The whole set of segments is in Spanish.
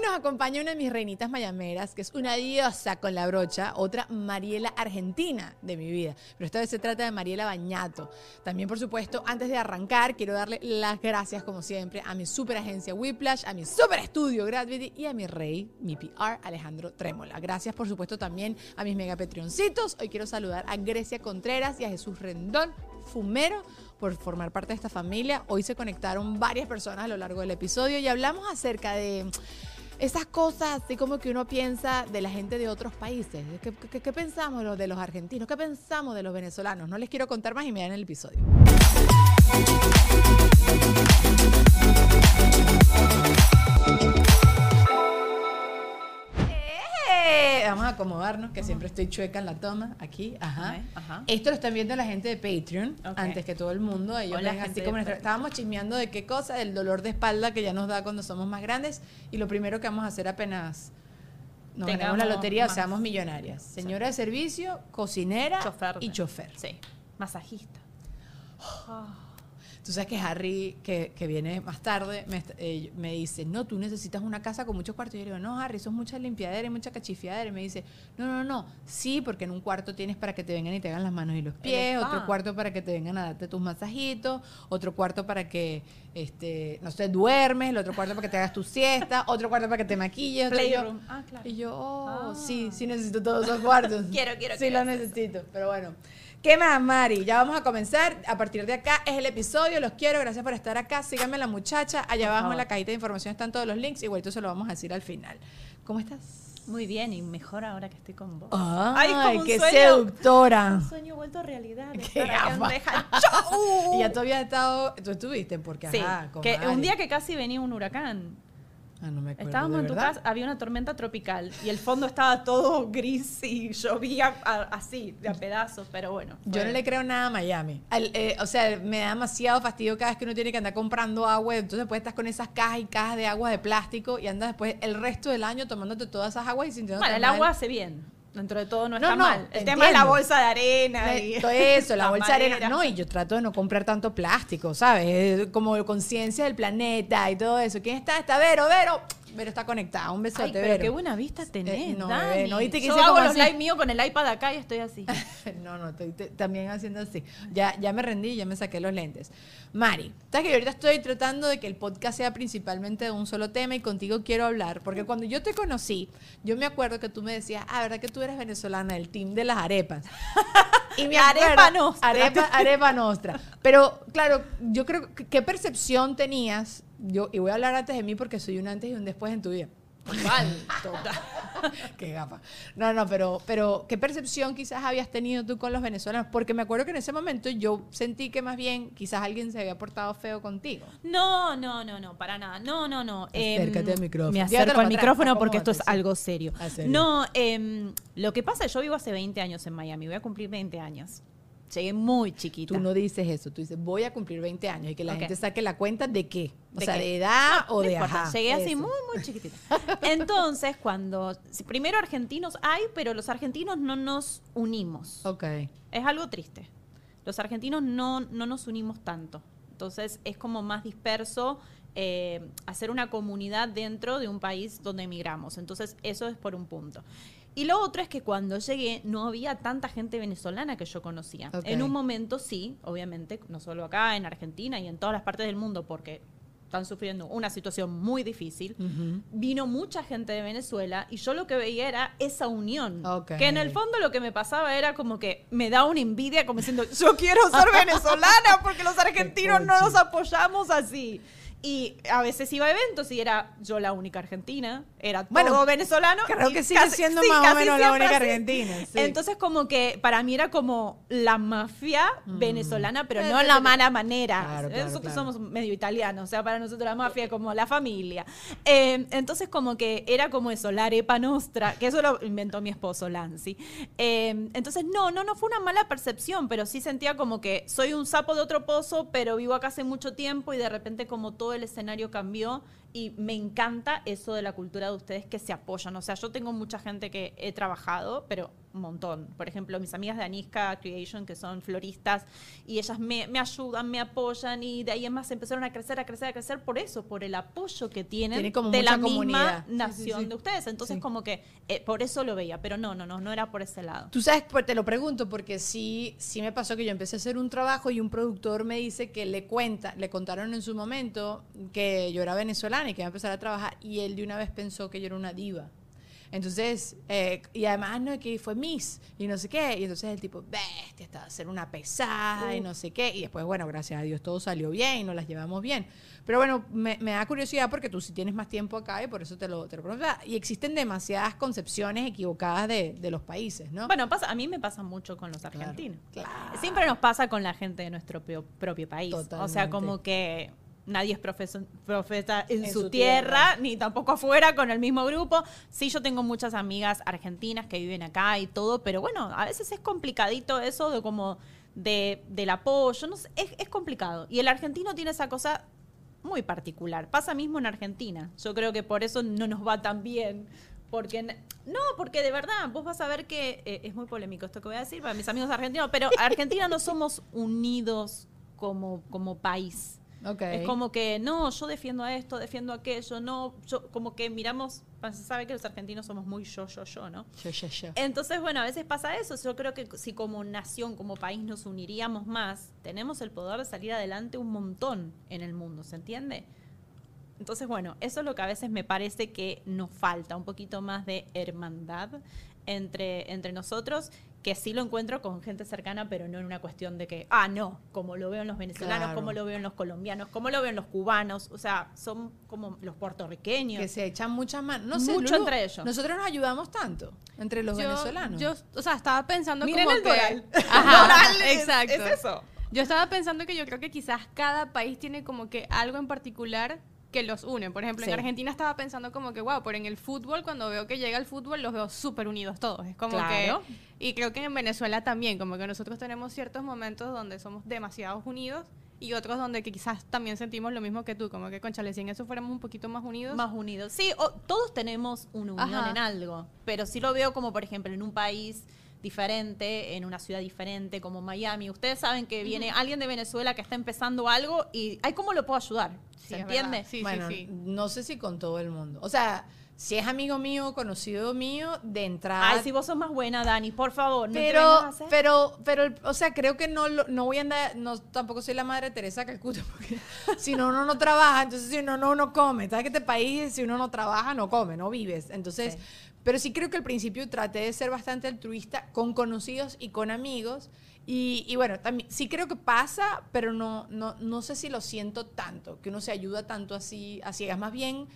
Nos acompaña una de mis reinitas mayameras, que es una diosa con la brocha, otra Mariela Argentina de mi vida. Pero esta vez se trata de Mariela Bañato. También, por supuesto, antes de arrancar, quiero darle las gracias, como siempre, a mi super agencia Whiplash, a mi super estudio Gravity y a mi rey, mi PR, Alejandro Trémola. Gracias, por supuesto, también a mis mega petrioncitos. Hoy quiero saludar a Grecia Contreras y a Jesús Rendón, Fumero por formar parte de esta familia. Hoy se conectaron varias personas a lo largo del episodio y hablamos acerca de esas cosas así como que uno piensa de la gente de otros países. ¿Qué, pensamos de los argentinos? ¿Qué pensamos de los venezolanos? No les quiero contar más y me dan el episodio. Vamos a acomodarnos, que siempre estoy chueca en la toma. Aquí, ajá. Esto lo están viendo la gente de Patreon, antes que todo el mundo. Ellos Hola, ven así como nuestra- Estábamos chismeando de qué cosa, del dolor de espalda que ya nos da cuando somos más grandes. Y lo primero que vamos a hacer apenas nos ganemos la lotería, más. seamos millonarias. Señora de servicio, cocinera Chofer. y chofer. Sí. Masajista. Tú sabes que Harry, que, que viene más tarde, me, eh, me dice, no, tú necesitas una casa con muchos cuartos. Y yo le digo, no, Harry, eso es mucha limpiadera y mucha cachifiadera. Y me dice, no, no, no, sí, porque en un cuarto tienes para que te vengan y te hagan las manos y los pies, otro cuarto para que te vengan a darte tus masajitos, otro cuarto para que, este, no sé, duermes, el otro cuarto para que te hagas tu siesta, otro cuarto para que te maquilles. otro- y yo- Playroom. Ah, claro. y yo, oh, Ah. sí, sí necesito todos esos cuartos. Quiero, quiero, Sí, quiero lo necesito. Pero bueno. ¿Qué más, Mari? Ya vamos a comenzar. A partir de acá es el episodio. Los quiero. Gracias por estar acá. Síganme la muchacha. Allá abajo favor. en la cajita de información están todos los links. Igualito se lo vamos a decir al final. ¿Cómo estás? Muy bien, y mejor ahora que estoy con vos. Ay, qué sueño. seductora. Un sueño vuelto a realidad. Qué. Y ya tú habías estado. Tú estuviste porque, Sí, ajá, con que Mari. un día que casi venía un huracán. Ah, no me acuerdo. Estábamos ¿de en tu verdad? casa, había una tormenta tropical y el fondo estaba todo gris y llovía a- así, de a pedazos, pero bueno. Yo fue- no le creo nada a Miami. Al- eh, o sea, me da demasiado fastidio cada vez que uno tiene que andar comprando agua. Entonces, después estás con esas cajas y cajas de agua de plástico y andas después el resto del año tomándote todas esas aguas y sintiéndote Bueno, el mal. agua hace bien. Dentro de todo no No, está no, mal. te El tema es la bolsa de arena. y Todo eso, la, bolsa de arena. No, y yo trato de no comprar tanto plástico, ¿sabes? Eh, Como conciencia del planeta y todo eso. ¿Quién está? Está Vero, Vero. Vero está conectada. Un besote, Ay, pero Vero. qué buena vista tenés, Eh, no, Dani. bebé, no, viste que Yo hice hago como los así. live míos con el iPad acá y estoy así. No, no, estoy te- también haciendo así. Ya, ya me rendí, ya me saqué los lentes. Mari, sabes que yo ahorita estoy tratando de que el podcast sea principalmente de un solo tema y contigo quiero hablar, porque cuando yo te conocí, yo me acuerdo que tú me decías, ah, ¿verdad que tú eres venezolana, del team de las arepas? Y me Arepa nostra. Arepa, arepa nostra. Pero, claro, yo creo que qué percepción tenías, yo, y voy a hablar antes de mí porque soy un antes y un después en tu vida. Total, total. Qué gafa. No, no, pero, pero ¿qué percepción quizás habías tenido tú con los venezolanos? Porque me acuerdo que en ese momento yo sentí que más bien quizás alguien se había portado feo contigo. No, no, no, no, para nada. No, no, no. Em, Acércate al micrófono. Me acerco al micrófono porque esto es algo serio. Serio. No, em, lo que pasa yo vivo hace 20 años en Miami. Voy a cumplir 20 años. Llegué muy chiquita. Tú no dices eso, tú dices voy a cumplir 20 años y que la gente saque la cuenta de qué. O ¿De sea, qué? de edad o No de importa, ajá. Llegué así muy, muy chiquitita. Entonces, cuando. Primero argentinos hay, pero los argentinos no nos unimos. Ok. Es algo triste. Los argentinos no, no nos unimos tanto. Entonces es como más disperso eh, hacer una comunidad dentro de un país donde emigramos. Entonces eso es por un punto. Y lo otro es que cuando llegué no había tanta gente venezolana que yo conocía. Ok. En un momento sí, obviamente, no solo acá, en Argentina y en todas las partes del mundo, porque están sufriendo una situación muy difícil. Ujú. Vino mucha gente de Venezuela y yo lo que veía era esa unión. Ok. Que en el fondo lo que me pasaba era como que me da una envidia como diciendo, yo quiero ser venezolana porque los argentinos no nos apoyamos así. Y a veces iba a eventos y era yo la única argentina, era todo Bueno, venezolano. creo que sigue siendo más o casi menos la única así. argentina, sí. Entonces como que para mí era como la mafia venezolana, pero no Eh, en la eh, mala manera. Claro, claro, Nosotros claro. somos medio italianos, o sea, para nosotros la mafia es como la familia. Eh, entonces como que era como eso, la arepa nostra, que eso lo inventó mi esposo Lancy. Eh, entonces no, no, no fue una mala percepción, pero sí sentía como que soy un sapo de otro pozo, pero vivo acá hace mucho tiempo y de repente como todo el escenario cambió y me encanta eso de la cultura de ustedes que se apoyan. O sea, yo tengo mucha gente que he trabajado, pero un montón. Por ejemplo, mis amigas de Aniska Creation, que son floristas, y ellas me, me ayudan, me apoyan, y de ahí en más empezaron a crecer, a crecer, a crecer por eso, por el apoyo que tienen Tiene como de la misma comunidad. Sí, sí, nación sí. de ustedes. Entonces, como que eh, por eso lo veía, pero no, no, no, no era por ese lado. Tú sabes, pues, te lo pregunto porque sí, sí me pasó que yo empecé a hacer un trabajo y un productor me dice que le cuenta, le contaron en su momento que yo era venezolana y que iba a empezar a trabajar y él de una vez pensó que yo era una diva. Entonces, eh, y además, no, que fue Miss y no sé qué. Y entonces el tipo, bestia, estaba a hacer una pesada y no sé qué. Y después, bueno, gracias a Dios todo salió bien y nos las llevamos bien. Pero bueno, me, me da curiosidad porque tú sí tienes más tiempo acá y por eso te lo, te lo pregunto. Y existen demasiadas concepciones equivocadas de, de los países, ¿no? Bueno, pasa, a mí me pasa mucho con los Claro, argentinos. claro. Siempre nos pasa con la gente de nuestro propio, propio país. O sea, Totalmente. como que nadie es profeso- profeta en, En su, su tierra, tierra. ni tampoco afuera con el mismo grupo. Sí, yo tengo muchas amigas argentinas que viven acá y todo, pero bueno, a veces es complicadito eso de como de, del apoyo, no sé, es, es complicado. Y el argentino tiene esa cosa muy particular. Pasa mismo en Argentina. Yo creo que por eso no nos va tan bien. Porque, no, porque de verdad, vos vas a ver que eh, es muy polémico esto que voy a decir para mis amigos argentinos, pero Argentina no somos unidos como, como país. Ok. Es como que, no, yo defiendo a esto, defiendo aquello, no, yo, como que miramos, se sabe que los argentinos somos muy yo, yo, yo, ¿no? Yo, yo, yo. Entonces, bueno, a veces pasa eso. Yo creo que si como nación, como país nos uniríamos más, tenemos el poder de salir adelante un montón en el mundo, ¿se entiende? Entonces, bueno, eso es lo que a veces me parece que nos falta, un poquito más de hermandad entre, entre nosotros, que sí lo encuentro con gente cercana, pero no en una cuestión de que, ah, no, como lo veo en los venezolanos, Claro. como lo veo en los colombianos, como lo veo en los cubanos, o sea, son como los puertorriqueños. Que se echan muchas manos. No sé, Mucho Lulu, entre ellos. Nosotros nos ayudamos tanto entre los yo, venezolanos. Yo, o sea, estaba pensando Miren como el que... Doral. Ajá, Doral es- exacto. es eso. Yo estaba pensando que yo creo que quizás cada país tiene como que algo en particular que los une. Por ejemplo, Sí. en Argentina estaba pensando como que, wow, pero en el fútbol, cuando veo que llega el fútbol, los veo súper unidos todos. Es como Claro. que... Y creo que en Venezuela también, como que nosotros tenemos ciertos momentos donde somos demasiado unidos y otros donde que quizás también sentimos lo mismo que tú, como que, conchale, si en eso fuéramos un poquito más unidos. Más unidos. Sí, o- todos tenemos una unión Ajá. en algo, pero sí lo veo como, por ejemplo, en un país diferente, en una ciudad diferente, como Miami. Ustedes saben que viene alguien de Venezuela que está empezando algo y, ay, ¿cómo lo puedo ayudar? ¿Se entiende? Sí, bueno, sí, sí. no sé si con todo el mundo. O sea, si es amigo mío, conocido mío, de entrada. Ay, si vos sos más buena, Dani, por favor, no te vengas a pero, hacer. pero, pero, o sea, creo que no, lo- no voy a andar, no, tampoco soy la madre Teresa Calcuta, porque si no, uno no trabaja, entonces si uno no, uno come. ¿Sabes que este país, si uno no trabaja, no come, no vives? Entonces, Sí. Pero sí creo que al principio traté de ser bastante altruista con conocidos y con amigos. Y, y bueno, también sí creo que pasa, pero no, no, no sé si lo siento tanto, que uno se ayuda tanto así a ciegas. Más bien,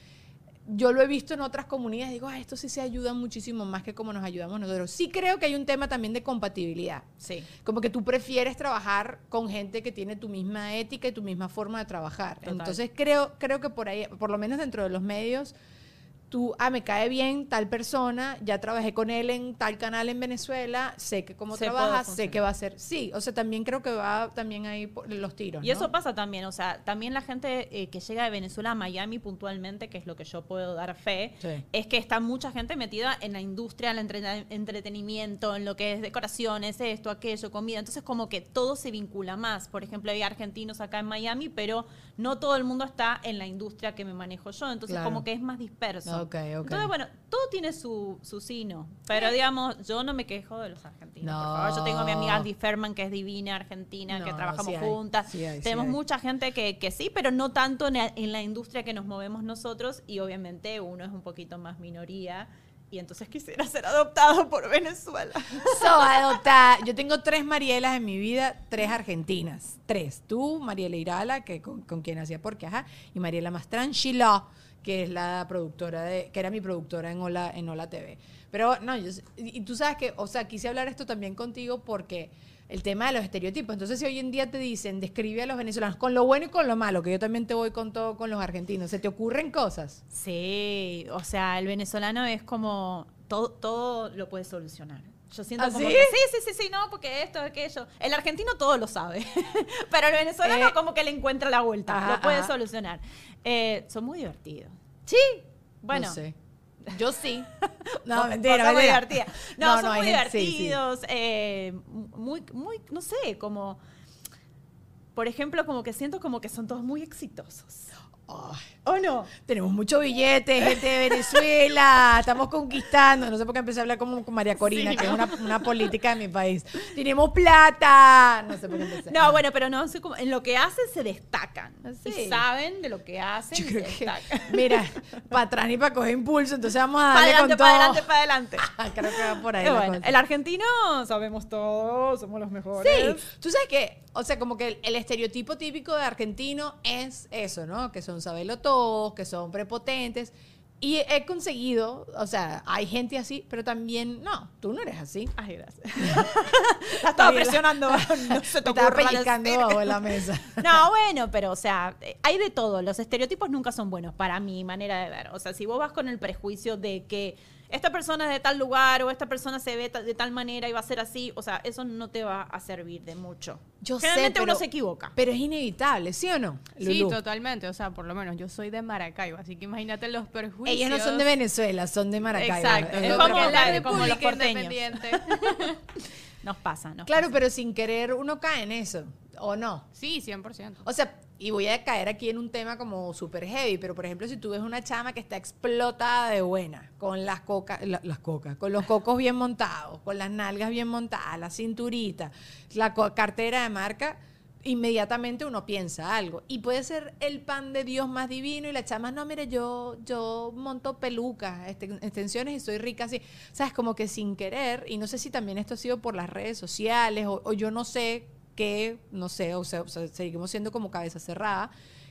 yo lo he visto en otras comunidades, digo, ah, esto sí se ayuda muchísimo más que como nos ayudamos nosotros. Sí creo que hay un tema también de compatibilidad. Sí. Como que tú prefieres trabajar con gente que tiene tu misma ética y tu misma forma de trabajar. Total. Entonces creo, creo que por ahí, por lo menos dentro de los medios, tú, ah, me cae bien tal persona, ya trabajé con él en tal canal en Venezuela, sé que cómo Se trabaja, sé que va a ser. Sí, o sea, también creo que va también ahí por los tiros. Y ¿no? eso pasa también, o sea, también la gente eh, que llega de Venezuela a Miami puntualmente, que es lo que yo puedo dar fe, Sí. es que está mucha gente metida en la industria del entrena- entretenimiento, en lo que es decoraciones, esto, aquello, comida. Entonces, como que todo se vincula más. Por ejemplo, hay argentinos acá en Miami, pero no todo el mundo está en la industria que me manejo yo. Entonces, Claro. como que es más disperso. Ok, ok. Entonces, bueno, todo tiene su, su sino. Pero, digamos, yo no me quejo de los argentinos. No. Por favor, yo tengo a mi amiga Andy Ferman, que es divina, argentina, que No, trabajamos sí hay, juntas. sí hay, sí Tenemos hay. mucha gente que, que sí, pero no tanto en la, en la industria que nos movemos nosotros. Y obviamente uno es un poquito más minoría. Y entonces quisiera ser adoptado por Venezuela. So, adoptada. Yo tengo tres Marielas en mi vida, tres argentinas. Tres. Tú, Mariela Irala, que con, con quien hacía porque, ajá, y Mariela Mastranchila, que es la productora de, que era mi productora en Hola, en Hola TV. Pero no, yo, y tú sabes que, o sea, quise hablar esto también contigo porque el tema de los estereotipos. Entonces, si hoy en día te dicen, describe a los venezolanos con lo bueno y con lo malo, que yo también te voy con todo con los argentinos, ¿se te ocurren cosas? Sí, o sea, el venezolano es como todo, todo lo puede solucionar. Yo siento ¿Ah, como sí? que sí, sí, sí, sí, no, porque esto, aquello. El argentino todo lo sabe, pero el venezolano Eh, como que le encuentra la vuelta, ajá, lo puede ajá. solucionar. Eh, son muy divertidos. Sí. Bueno, No sé. Yo sí. No, mentira, mentira. divertida. No, son hay muy gente- sí, sí. divertidos, eh, muy, muy, no sé, como, por ejemplo, como que siento como que son todos muy exitosos. Ay, ¿O no? tenemos mucho billete, gente de Venezuela, estamos conquistando. No sé por qué empecé a hablar como con María Corina, Sí, que es una, una política de mi país. Tenemos plata. No sé por qué empecé. No, bueno, pero no sé cómo, en lo que hacen se destacan. Ah, sí. Y saben de lo que hacen Yo y creo se que, destacan. mira, para atrás ni para coger impulso, entonces vamos a darle adelante, con todo. para adelante, para adelante. Creo que va por ahí bueno, el argentino sabemos todo, somos los mejores. Sí, tú sabes que, o sea, como que el, el estereotipo típico de argentino es eso, ¿no? Que son sabelo todos, que son prepotentes. Y he conseguido, o sea, hay gente así, pero también, no, tú no eres así. Ay, gracias. la estaba presionando. No se te ocurra bajo la mesa. No, bueno, pero o sea, eh, hay de todo. Los estereotipos nunca son buenos para mi manera de ver. O sea, si vos vas con el prejuicio de que esta persona es de tal lugar o esta persona se ve ta- de tal manera y va a ser así, o sea, eso no te va a servir de mucho. Yo sé, Generalmente uno pero- se equivoca. Pero es inevitable, ¿sí o no? Sí, totalmente. O sea, por lo menos yo soy de Maracaibo, así que imagínate los perjuicios. Ellos no son de Venezuela, son de Maracaibo. Exacto. Es Es como la- como los porteños. Nos pasa, ¿no? Claro, pero sin querer uno cae en eso, ¿o no? Sí, 100%. O sea, y voy a caer aquí en un tema como súper heavy, pero por ejemplo, si tú ves una chama que está explotada de buena, con las cocas, la- las cocas, con los cocos bien montados, con las nalgas bien montadas, la cinturita, la cartera de marca, inmediatamente uno piensa algo. Y puede ser el pan de Dios más divino y la chama, no, mire, yo, yo monto pelucas, este- extensiones y soy rica así. ¿Sabes? Como que sin querer, y no sé si también esto ha sido por las redes sociales o, o yo no sé qué, no sé, o sea, o sea, seguimos siendo como cabeza cerrada.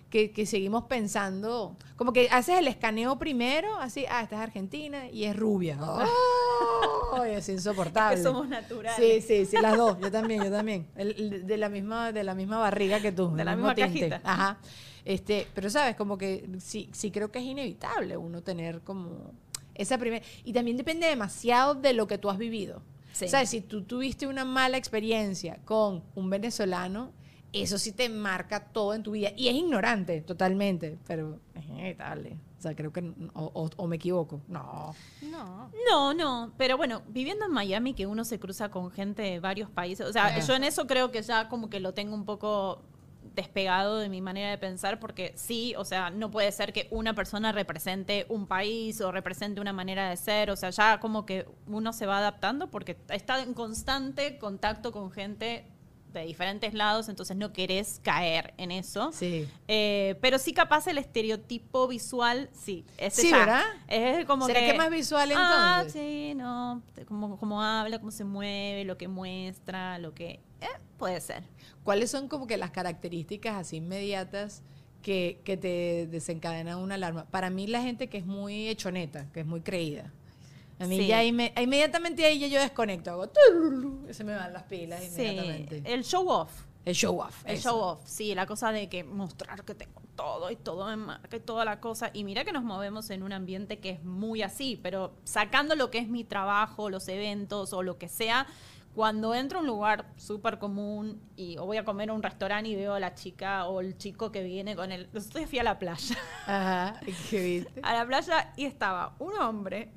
Que, que seguimos pensando, como que haces el escaneo primero, así, ah, esta es argentina y es rubia. ¡Oh! es insoportable. Es que somos naturales. Sí, sí, sí, las dos. Yo también, yo también. El- el- de la misma, de la misma barriga que tú. De la misma tinte. cajita. Ajá. Este, pero sabes, como que sí, sí creo que es inevitable uno tener como esa primera. Y también depende demasiado de lo que tú has vivido. Sí. ¿Sabes? Si tú tuviste una mala experiencia con un venezolano, eso sí te marca todo en tu vida. Y es ignorante, totalmente, pero es inevitable. O sea, creo que. O, o- o me equivoco. No. No. No, no, pero bueno, viviendo en Miami que uno se cruza con gente de varios países, o sea, yo en eso creo que ya como que lo tengo un poco despegado de mi manera de pensar porque sí, o sea, no puede ser que una persona represente un país o represente una manera de ser, o sea, ya como que uno se va adaptando porque está en constante contacto con gente de diferentes lados, entonces no querés caer en eso. Sí. Eh, pero sí capaz el estereotipo visual, sí. ese Sí, ya. ¿verdad? Es como ¿Será que, más visual Ah, entonces? sí, no. Cómo habla, cómo se mueve, lo que muestra, lo que... eh, puede ser. ¿Cuáles son como que las características así inmediatas que, que te desencadenan una alarma? Para mí la gente que es muy hechoneta, que es muy creída. A mí Sí. ya inme- inmediatamente ahí yo desconecto, hago se me van las pilas Sí, inmediatamente. el show off. El show off. El eso. show off, sí, la cosa de que mostrar que tengo todo y todo en marca y toda la cosa. Y mira que nos movemos en un ambiente que es muy así, pero sacando lo que es mi trabajo, los eventos o lo que sea, cuando entro a un lugar súper común y o voy a comer a un restaurante y veo a la chica o el chico que viene con el... Nosotros fui a la playa. Ajá, ¿qué viste? a la playa y estaba un hombre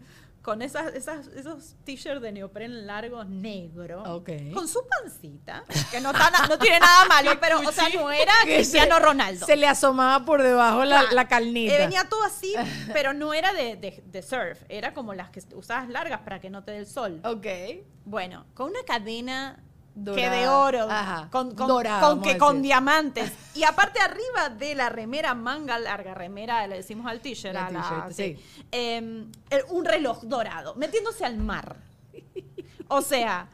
con esas, esas, esos t-shirts de neopren largos negro, Ok. con su pancita, que no, tiene nada malo, pero o sea, no era Cristiano Ronaldo. Se le asomaba por debajo la, Claro. la carnita. Eh, venía todo así, pero no era de, de- de surf, era como las que usabas largas para que no te dé el sol. Ok. Bueno, con una cadena que de oro, Ajá. con, con- Dorada, con que con diamantes. Y aparte arriba de la remera manga larga, remera, le decimos al t-shirt, a la- sí. sí. Em, un reloj dorado, metiéndose al mar. O sea,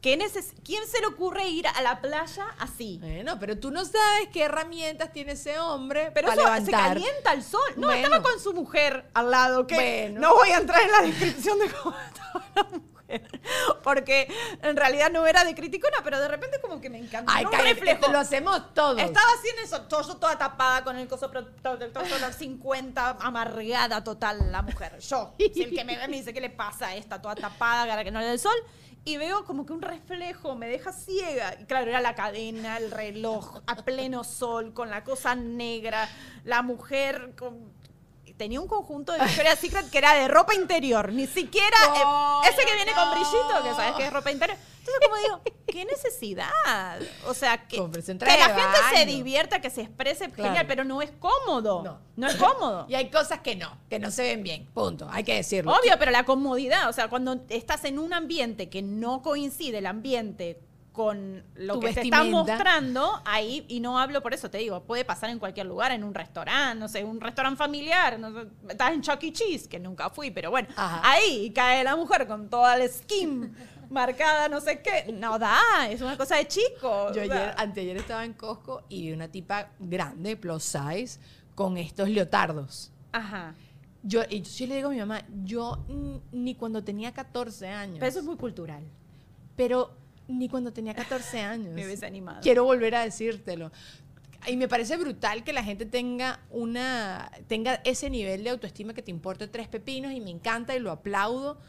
¿qué neces- ¿quién se le ocurre ir a la playa así? Bueno, pero tú no sabes qué herramientas tiene ese hombre Pero para eso levantar. se calienta el sol. No, Bueno. estaba con su mujer al lado. Que Bueno. No voy a entrar en la descripción de cómo estaba la mujer. mujer. Porque en realidad no era de criticona, pero de repente como que me encantó. Ay, cállate, reflejo. lo hacemos todos. Estaba así en eso, todo, yo toda tapada con el coso protector solar 50, amargada total la mujer. Yo, si el que me ve me dice, ¿qué le pasa a esta? Toda tapada, cara que no le da el sol. Y veo como que un reflejo me deja ciega. Y claro, era la cadena, el reloj, a pleno sol, con la cosa negra, la mujer con... Tenía un conjunto de Victoria's Secret que era de ropa interior, ni siquiera eh, ese que viene con brillito, que sabes que es ropa interior. Entonces, como digo, ¿qué necesidad? O sea, que, que la gente se divierta, que se exprese, Claro. genial, pero no es cómodo. No. No, es cómodo. Y hay cosas que no, que no se ven bien. Punto. Hay que decirlo. Obvio, pero la comodidad, o sea, cuando estás en un ambiente que no coincide el ambiente con lo Tu que te están vestimenta. mostrando, ahí, y no hablo por eso, te digo, puede pasar en cualquier lugar, en un restaurante, no sé, un restaurante familiar, no sé, estás en Chuck E. Cheese, que nunca fui, pero bueno, Ajá. ahí cae la mujer con toda la skin marcada, no sé qué, no da, es una cosa de chico. Yo o sea. ayer, anteayer estaba en Costco y vi una tipa grande, plus size, con estos leotardos. Ajá. Yo, y yo sí le digo a mi mamá, yo ni cuando tenía 14 años. Pero eso es muy cultural. pero ni cuando tenía 14 años. Me hubiese animado. Quiero volver a decírtelo. Y me parece brutal que la gente tenga una tenga ese nivel de autoestima que te importa tres pepinos y me encanta y lo aplaudo,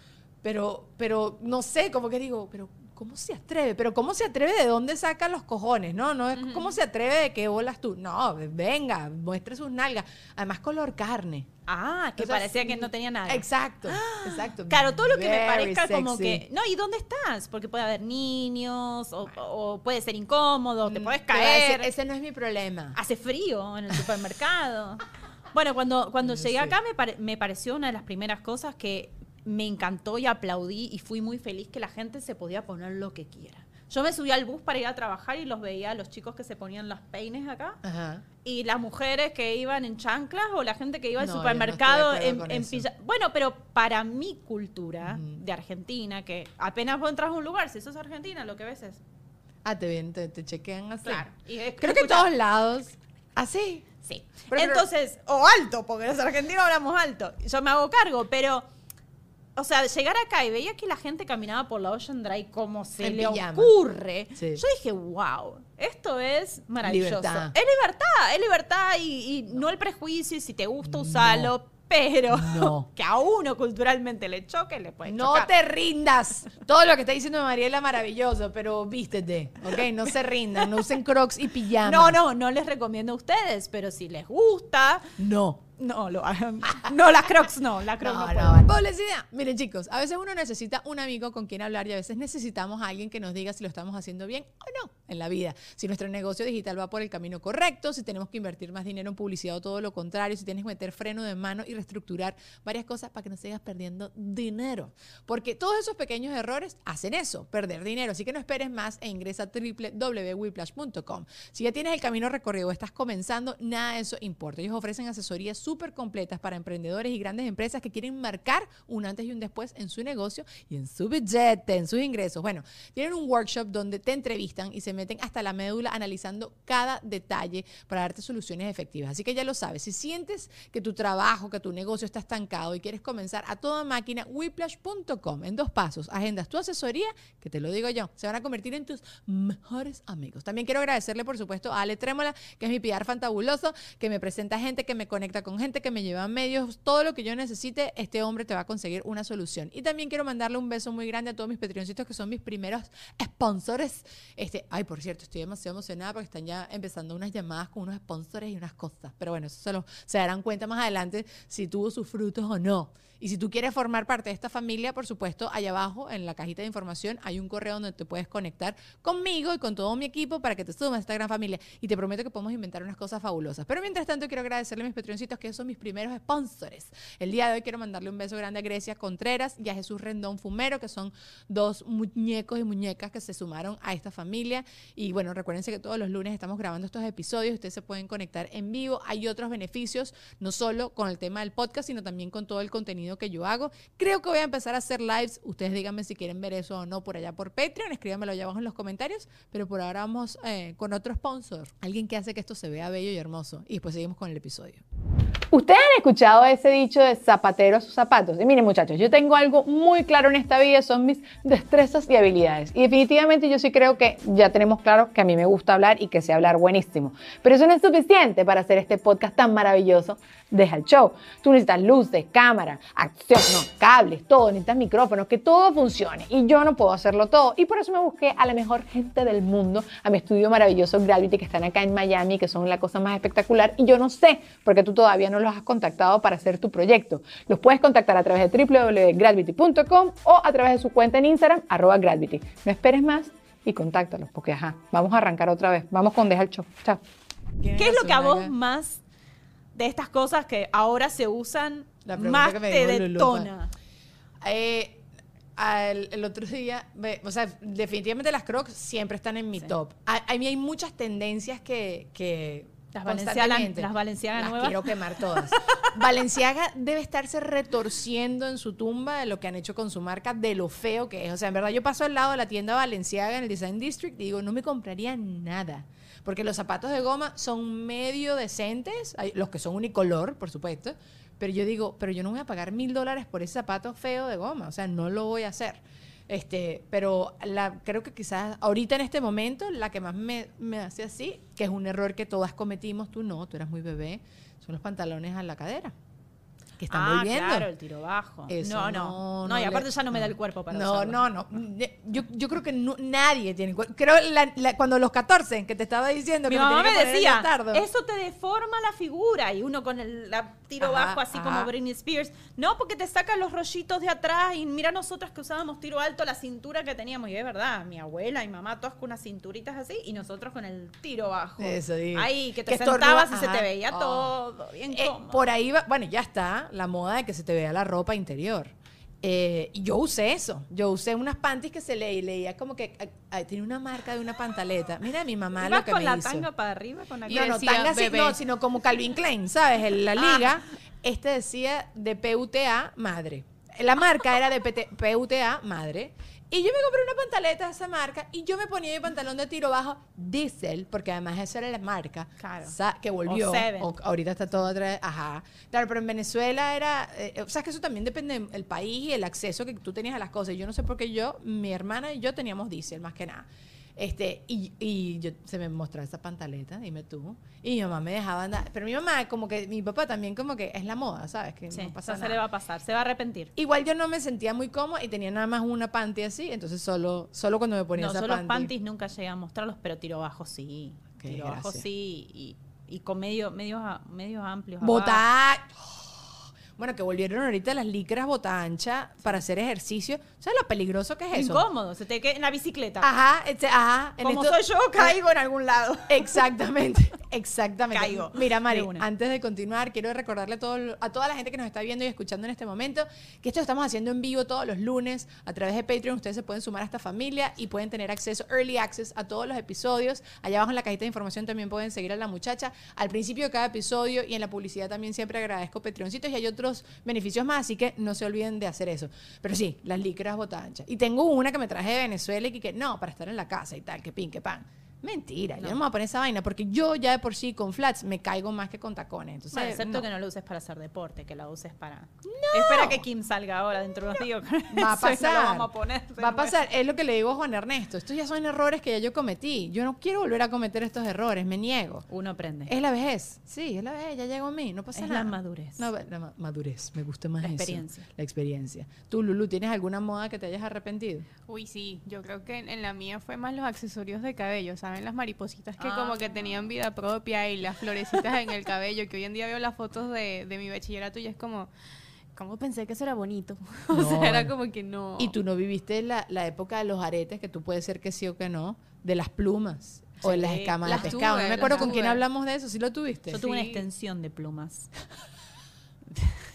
pero pero no sé, como que digo, pero ¿cómo se atreve? Pero ¿cómo se atreve de dónde saca los cojones? No, no es cómo se atreve de qué bolas tú. No, venga, muestre sus nalgas. Además color carne. Ah, que O sea, parecía que no tenía nada. Exacto, exacto. Claro, todo lo que me parezca como que. No, ¿y dónde estás? Porque puede haber niños, o, o puede ser incómodo, te puedes Mm, decir, caer. Ese no es mi problema. Hace frío en el supermercado. bueno, cuando, cuando llegué sé. acá me, pare- me pareció una de las primeras cosas que me encantó y aplaudí y fui muy feliz que la gente se podía poner lo que quiera. Yo me subí al bus para ir a trabajar y los veía a los chicos que se ponían los peines acá. Ajá. Y las mujeres que iban en chanclas o la gente que iba al No, yo no supermercado en, en pilla- Bueno, pero para mi cultura de Argentina, que apenas vos entras a un lugar, si sos argentina, lo que ves es. Ah, te, ven, te, te chequean así. Claro. Y es- Creo que en todos lados. Así. Sí. Pero- pero- Entonces, o alto, porque los argentinos hablamos alto. Yo me hago cargo, pero. O sea, llegar acá y veía que la gente caminaba por la Ocean Drive como se En le pijama. ocurre. Sí. Yo dije, wow, esto es maravilloso. Libertad. Es libertad, es libertad y, y no el prejuicio y si te gusta usarlo, pero No. que a uno culturalmente le choque, le puede No chocar. te rindas. Todo lo que está diciendo Mariela maravilloso, pero vístete, ¿ok? No se rindan, no usen crocs y pijama. No, no, no les recomiendo a ustedes, pero si les gusta, No. No lo hagan. No, las crocs no, las crocs no, No, no, Publicidad. Miren, chicos, a veces uno necesita un amigo con quien hablar y a veces necesitamos a alguien que nos diga si lo estamos haciendo bien o no en la vida. Si nuestro negocio digital va por el camino correcto, si tenemos que invertir más dinero en publicidad o todo lo contrario, si tienes que meter freno de mano y reestructurar varias cosas para que no sigas perdiendo dinero. Porque todos esos pequeños errores hacen eso, perder dinero. Así que no esperes más e ingresa a www.whiplash.com. Si ya tienes el camino recorrido o estás comenzando, nada de eso importa. Ellos ofrecen asesorías súper completas para emprendedores y grandes empresas que quieren marcar un antes y un después en su negocio y en su billete, en sus ingresos. Bueno, tienen un workshop donde te entrevistan y se meten hasta la médula analizando cada detalle para darte soluciones efectivas. Así que ya lo sabes, si sientes que tu trabajo, que tu negocio está estancado y quieres comenzar a toda máquina, whiplash.com en dos pasos. Agendas tu asesoría, que te lo digo yo, se van a convertir en tus mejores amigos. También quiero agradecerle, por supuesto, a Ale Trémola, que es mi PR fantabuloso, que me presenta gente, que me conecta con gente, que me lleva a medios, todo lo que yo necesite, este hombre te va a conseguir una solución. Y también quiero mandarle un beso muy grande a todos mis patroncitos que son mis primeros sponsors. Este, ay, por cierto, estoy demasiado emocionada porque están ya empezando unas llamadas con unos sponsors y unas cosas. Pero bueno, eso se, lo, se darán cuenta más adelante si tuvo sus frutos o no. Y si tú quieres formar parte de esta familia, por supuesto, allá abajo en la cajita de información hay un correo donde te puedes conectar conmigo y con todo mi equipo para que te sumes a esta gran familia. Y te prometo que podemos inventar unas cosas fabulosas. Pero mientras tanto, quiero agradecerle a mis patroncitos que son mis primeros sponsors. El día de hoy quiero mandarle un beso grande a Grecia Contreras y a Jesús Rendón Fumero, que son dos muñecos y muñecas que se sumaron a esta familia. Y bueno, recuérdense que todos los lunes estamos grabando estos episodios. Ustedes se pueden conectar en vivo. Hay otros beneficios, no solo con el tema del podcast, sino también con todo el contenido que yo hago. Creo que voy a empezar a hacer lives. Ustedes díganme si quieren ver eso o no por allá por Patreon. Escríbanmelo allá abajo en los comentarios. Pero por ahora vamos eh, con otro sponsor. Alguien que hace que esto se vea bello y hermoso. Y después seguimos con el episodio. Ustedes han escuchado ese dicho de zapatero a sus zapatos. Y miren muchachos, yo tengo algo muy claro en esta vida, son mis destrezas y habilidades. Y definitivamente yo sí creo que ya tenemos claro que a mí me gusta hablar y que sé hablar buenísimo. Pero eso no es suficiente para hacer este podcast tan maravilloso. Deja el show. Tú necesitas luces, cámara, no, cables, todo, necesitas micrófonos, que todo funcione. Y yo no puedo hacerlo todo. Y por eso me busqué a la mejor gente del mundo, a mi estudio maravilloso Gravity, que están acá en Miami, que son la cosa más espectacular. Y yo no sé, porque tú todavía no los has contactado para hacer tu proyecto. Los puedes contactar a través de www.gravity.com o a través de su cuenta en Instagram, arroba Gravity. No esperes más y contáctalos, porque ajá, vamos a arrancar otra vez. Vamos con Deja el Show. Chao. ¿Qué es lo que a vos más de estas cosas que ahora se usan La más que me te detona? Eh, al- el otro día, o sea, definitivamente las Crocs siempre están en mi Sí. top. A, a mí hay muchas tendencias que, que Las constantemente- las Balenciaga las nuevas. quiero quemar todas. Valenciaga debe estarse retorciendo en su tumba de lo que han hecho con su marca, de lo feo que es. O sea, en verdad yo paso al lado de la tienda Valenciaga en el Design District y digo, no me compraría nada. Porque los zapatos de goma son medio decentes, los que son unicolor, por supuesto, pero yo digo, pero yo no voy a pagar mil dólares por ese zapato feo de goma, o sea, no lo voy a hacer. Este, pero la, creo que quizás ahorita en este momento la que más me, me hace así, que es un error que todas cometimos, tú no, tú eras muy bebé, son los pantalones a la cadera, que están ah, volviendo. claro, el tiro bajo. Eso no, no, no, no. y aparte le- ya no me da el cuerpo para No, usarlo. no, no. Yo, yo creo que no- nadie tiene cuerpo. Creo la- la- cuando los 14, que te estaba diciendo Mi que mamá me el decía, eso te deforma la figura. Y uno con el la tiro Ajá, bajo, así ajá. como Britney Spears. No, porque te sacan los rollitos de atrás. Y mira nosotras que usábamos tiro alto, la cintura que teníamos. Y es verdad, mi abuela y mamá, todas con unas cinturitas así. Y nosotros con el tiro bajo. Eso, digo. Ahí, que te Que estornuda, sentabas y se te veía Oh. todo. Bien Eh, cómodo. por ahí va, bueno, ya está la moda de que se te vea la ropa interior. Eh, y yo usé eso. Yo usé unas panties que se le leía como que tiene una marca de una pantaleta. Mira mi mamá lo que con me la hizo. tanga para arriba, con la No, no, tanga bebé. no, sino como Calvin Klein, ¿sabes? En la liga, este decía de PUTA madre. La marca era de PT PUTA madre. Y yo me compré una pantaleta de esa marca y yo me ponía mi pantalón de tiro bajo Diesel, porque además esa era la marca Claro. que volvió. O Seven. o- ahorita está todo otra vez, ajá. Claro, pero en Venezuela era, eh, o sea, que eso también depende del país y el acceso que tú tenías a las cosas. Yo no sé por qué yo, mi hermana y yo teníamos Diesel más que nada. Este, y, y yo, se me mostraba esa pantaleta, dime tú. Y mi mamá me dejaba andar. Pero mi mamá, como que, mi papá también, como que es la moda, ¿sabes? Que Sí, no pasa se le va a pasar, se va a arrepentir. Igual yo no me sentía muy cómoda y tenía nada más una panty así, entonces solo, solo cuando me ponía No, esa los panty. panties nunca llegué a mostrarlos, pero tiro bajo sí. Tiro bajo sí y, y con medio, medios, medios amplios. abajo. Bueno, que volvieron ahorita las licras bota ancha para hacer ejercicio. ¿Sabes lo peligroso que es eso? Incómodo, se te queda en la bicicleta. Ajá, este, ajá. en Como esto- soy yo, caigo en algún lado. Exactamente, exactamente. Caigo. Mira, Mari, De antes de continuar, quiero recordarle a, todo- a toda la gente que nos está viendo y escuchando en este momento que esto lo estamos haciendo en vivo todos los lunes a través de Patreon. Ustedes se pueden sumar a esta familia y pueden tener acceso, early access, a todos los episodios. Allá abajo en la cajita de información también pueden seguir a la muchacha al principio de cada episodio y en la publicidad también siempre agradezco Patreoncitos y hay otros beneficios más, así que no se olviden de hacer eso. Pero sí, las licras botanchas. Y tengo una que me traje de Venezuela y que, que no, para estar en la casa y tal, que pin, que pan. Mentira, yo no me voy a poner esa vaina porque yo ya de por sí con flats me caigo más que con tacones. Entonces, Bueno, excepto no. que no lo uses para hacer deporte, que la uses para. Espera que Kim salga ahora dentro de unos días. Va a no pasar. lo vamos a poner. Va a pasar. Es lo que le digo a Juan Ernesto. Estos ya son errores que ya yo cometí. Yo no quiero volver a cometer estos errores. Me niego. Uno aprende. Es la vejez. Sí, es la vejez. Ya llegó a mí. No pasa Es nada. la madurez. No, la ma- madurez. Me gusta más La eso. experiencia. La experiencia. Tú, Lulu, ¿tienes alguna moda que te hayas arrepentido? Uy, sí, yo creo que en, en la mía fue más los accesorios de cabello, ¿saben? Las maripositas que Ah. como que tenían vida propia y las florecitas en el cabello, que hoy en día veo las fotos de, de mi bachillerato y es como, ¿cómo pensé que eso era bonito? o No, sea, era como que no. Y tú no viviste la, la época de los aretes, que tú puedes ser que sí o que no, de las plumas o de Sí, las escamas las de pescado. tuve, no me acuerdo con quién hablamos de eso. ¿Sí lo tuviste? Yo tuve una extensión de plumas.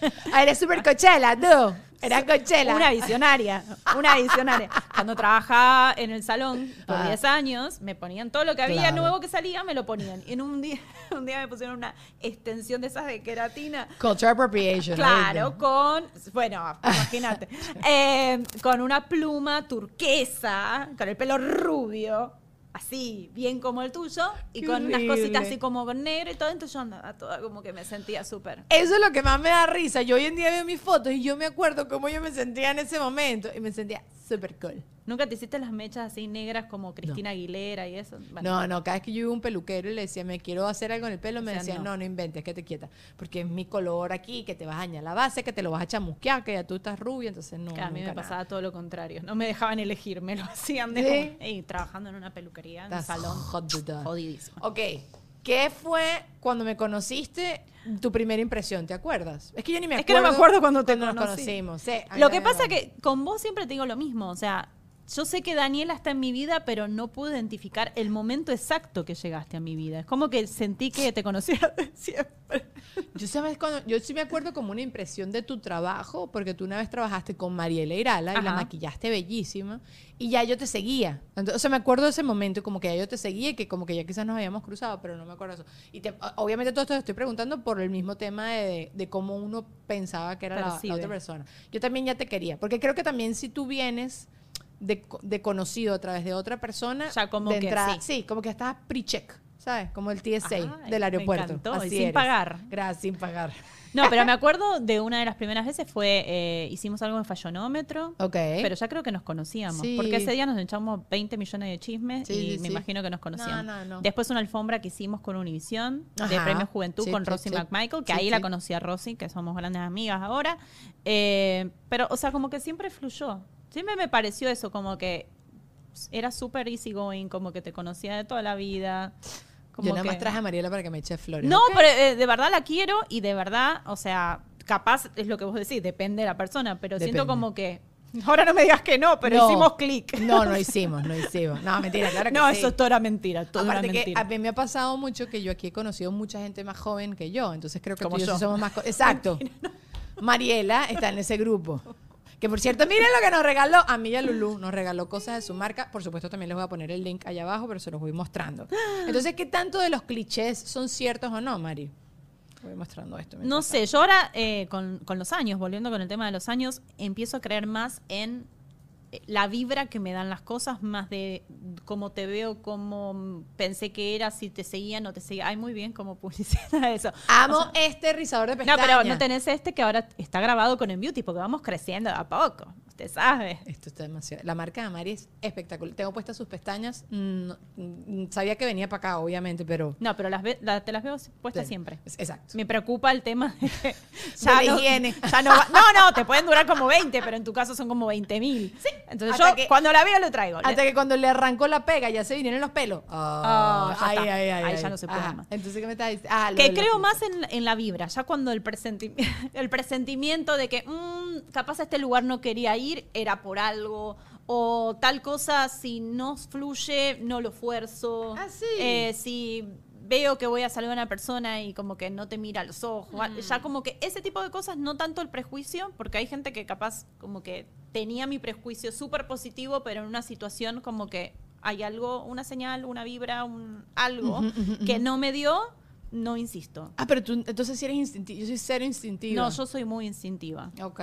Ah, eres súper cochela, tú. Era cochela. Una visionaria, una visionaria. Cuando trabajaba en el salón por Ah. 10 años, me ponían todo lo que había Claro. nuevo que salía, me lo ponían. Y en un día, un día me pusieron una extensión de esas de queratina. Culture appropriation. Claro, con, bueno, imagínate, eh, con una pluma turquesa, con el pelo rubio. Así, bien como el tuyo, y Qué con unas cositas así como con negro y todo, entonces yo andaba toda como que me sentía súper. Eso es lo que más me da risa. Yo hoy en día veo mis fotos y yo me acuerdo cómo yo me sentía en ese momento y me sentía súper cool. ¿Nunca te hiciste las mechas así negras como Cristina Aguilera y eso? Bueno, No, no, cada vez que yo iba a un peluquero y le decía, me quiero hacer algo en el pelo, me O sea, decía, no. no. no, inventes, que te quieta. Porque es mi color aquí, que te vas a dañar la base, que te lo vas a chamusquear, que ya tú estás rubia, entonces no. que a mí me nada. pasaba todo lo contrario. No me dejaban elegir, me lo hacían de ¿Sí? como- y trabajando en una peluquería, en un salón. Jodidísimo. Ok, ¿qué fue cuando me conociste tu primera impresión? ¿Te acuerdas? Es que yo ni me Es que no acuerdo. me acuerdo cuando te nos conocí. conocimos. Sí, Lo que pasa me- que con vos siempre te digo lo mismo, o sea, yo sé que Daniela está en mi vida, pero no pude identificar el momento exacto que llegaste a mi vida. Es como que sentí que te conocía de siempre. Yo, sabes cuando, yo sí me acuerdo como una impresión de tu trabajo, porque tú una vez trabajaste con Mariela Irala y la maquillaste bellísima, y ya yo te seguía. Entonces, o sea, me acuerdo de ese momento, como que ya yo te seguía y que como que ya quizás nos habíamos cruzado, pero no me acuerdo eso. Y te- obviamente todo esto te estoy preguntando por el mismo tema de, de cómo uno pensaba que era la- la, otra persona. Yo también ya te quería, porque creo que también si tú vienes de, co- de conocido a través de otra persona, Ya como de que entrada- sí. sí, como que estás pre-check. ¿Sabes? Como el TSA del me aeropuerto. encantó, y Así sin eres. pagar. Gracias, sin pagar. No, pero me acuerdo de una de las primeras veces fue, eh, hicimos algo en Fallonómetro. Ok. Pero ya creo que nos conocíamos. Sí. Porque ese día nos echamos 20 millones de chismes Sí, y sí, me imagino que nos conocíamos. No, no, no. Después una alfombra que hicimos con Univisión de. Premio Juventud con Rosy. McMichael, que ahí la conocí a Rosy, que somos grandes amigas ahora. Eh, pero, o sea, como que siempre fluyó. Siempre me pareció eso, como que era súper easygoing, como que te conocía de toda la vida. Como Yo nada más traje a Mariela para que me eche flores. no, pero eh, de verdad la quiero y de verdad, o sea, capaz es lo que vos decís, depende de la persona, pero siento como que. Ahora no me digas que no, pero No. hicimos clic. No, no hicimos, no hicimos. No, mentira, claro que No, sí. eso es toda mentira, todo Aparte que mentira. a mí me ha pasado mucho que yo aquí he conocido mucha gente más joven que yo, entonces creo que Como tú y yo, sí yo. somos más... Exacto. Mariela está en ese grupo. Que por cierto, miren lo que nos regaló. A mí y a Lulu nos regaló cosas de su marca. Por supuesto, también les voy a poner el link allá abajo, pero se los voy mostrando. Entonces, ¿qué tanto de los clichés son ciertos o no, Mari? Voy mostrando esto. No sé, yo ahora eh, con, con los años, volviendo con el tema de los años, empiezo a creer más en la vibra que me dan las cosas, más de cómo te veo, cómo pensé que era, si te seguía, no te seguía. Ay, muy bien, como publicidad eso. Amo este rizador de No, pestañas. pero no tenés este que ahora está grabado con En Beauty, porque vamos creciendo de a poco. Usted sabe. Esto está demasiado. La marca de Mari es espectacular. Tengo puestas sus pestañas. Mm, mm, sabía que venía para acá, obviamente, pero. No, pero las ve- la- te las veo puestas Sí, siempre. Exacto. Me preocupa el tema de que la no, higiene. ya no, va- no, no, te pueden durar como 20, pero en tu caso son como 20 mil. Sí. Entonces Hasta yo que- cuando la veo lo traigo. Hasta que cuando le arrancó la pega ya se vinieron los pelos. Ah, ya ay, está. ay, ay, Ahí ay. ya no se puede Ajá. más. Entonces, ¿qué me estás diciendo? Ah, que de creo más en, en la vibra, ya cuando el, presenti- el presentimiento de que mm, capaz a este lugar no quería ir, era por algo, o tal cosa, si no fluye, no lo fuerzo. Ah, sí. Eh, si veo que voy a saludar a una persona y como que no te mira a los ojos, Mm. ya como que ese tipo de cosas, no tanto el prejuicio, porque hay gente que capaz como que tenía mi prejuicio súper positivo, pero en una situación como que hay algo, una señal, una vibra, un algo Ujú, ujú, que ujú. no me dio, no insisto. Ah, pero tú, entonces sí eres instintivo. Yo soy cero instintivo. No, yo soy muy instintiva. Ok.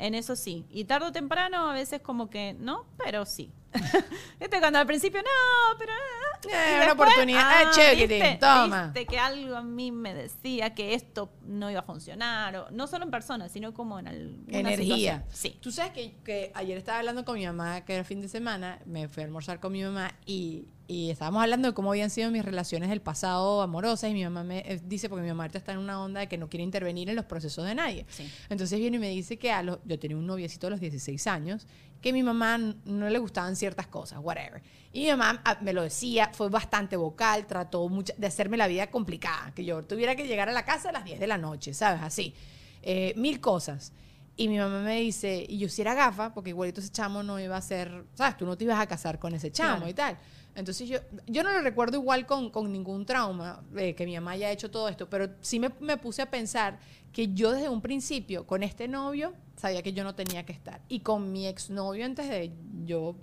En eso sí. Y tarde o temprano, a veces como que no, pero sí. Este cuando al principio, no, pero... ah, Eh, y una después, oportunidad. ah, chiquitín, ¿viste? toma. Viste que algo a mí me decía que esto no iba a funcionar. O, no solo en persona, sino como en alguna Energía. situación. Sí. Tú sabes que, que ayer estaba hablando con mi mamá, que era fin de semana, me fui a almorzar con mi mamá y, y estábamos hablando de cómo habían sido mis relaciones del pasado amorosas y mi mamá me eh, dice, porque mi mamá ahorita está en una onda de que no quiere intervenir en los procesos de nadie. Sí. Entonces viene y me dice que a los, yo tenía un noviecito a los 16 años, que a mi mamá no le gustaban ciertas cosas, whatever. Y mi mamá ah, me lo decía, fue bastante vocal, trató mucha- de hacerme la vida complicada, que yo tuviera que llegar a la casa a las 10 de la noche, ¿sabes? Así. Eh, mil cosas. Y mi mamá me dice, y yo si era gafa, porque igualito ese chamo no iba a ser, ¿sabes? Tú no te ibas a casar con ese chamo Claro. y tal. Entonces yo, yo no lo recuerdo igual con, con ningún trauma, eh, que mi mamá haya hecho todo esto, pero sí me, me puse a pensar que yo desde un principio con este novio sabía que yo no tenía que estar. Y con mi exnovio antes de yo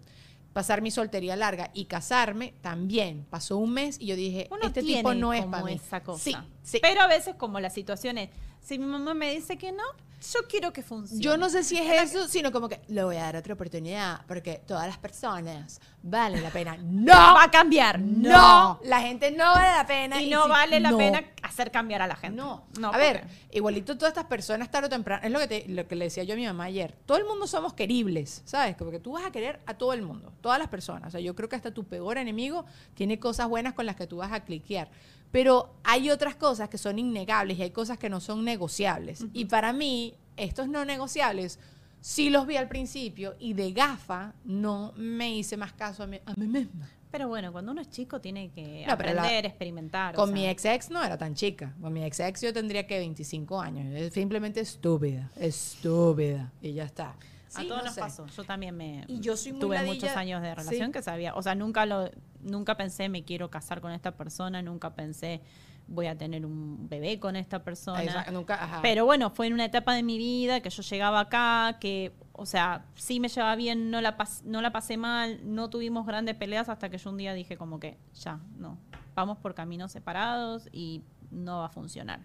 pasar mi soltería larga y casarme, también pasó un mes y yo dije, Uno este tiene tipo no es como para mí. esa cosa. Sí, sí. Pero a veces como la situación es, si mi mamá me dice que no, Yo quiero que funcione. Yo no sé si es eso, sino como que le voy a dar otra oportunidad, porque todas las personas valen la pena. ¡No! va a cambiar. No, No. la gente no vale la pena. Y no si- vale la no. pena hacer cambiar a la gente. No, no a ver, porque- igualito todas estas personas tarde o temprano, es lo que, te- lo que le decía yo a mi mamá ayer, todo el mundo somos queribles, ¿sabes? Como que tú vas a querer a todo el mundo, todas las personas, o sea, yo creo que hasta tu peor enemigo tiene cosas buenas con las que tú vas a cliquear, pero hay otras cosas que son innegables y hay cosas que no son negociables, y para mí, estos no negociables, sí los vi al principio y de gafa no me hice más caso a mí, a mí misma. Pero bueno, cuando uno es chico tiene que No, pero la- aprender, experimentar. o Con sea. mi ex ex no era tan chica. Con mi ex ex yo tendría que 25 años. Es simplemente estúpida. Estúpida. Y ya está. A todos no nos sé. pasó. Yo también me Y yo soy muy tuve ladilla- muchos años de Sí. relación que sabía, o sea, nunca lo nunca pensé me quiero casar con esta persona, nunca pensé voy a tener un bebé con esta persona. Exacto, nunca, ajá. Pero bueno, fue en una etapa de mi vida que yo llegaba acá, que, o sea, sí me llevaba bien, no la, pas- no la pasé mal, no tuvimos grandes peleas hasta que yo un día dije como que ya, no, vamos por caminos separados y no va a funcionar.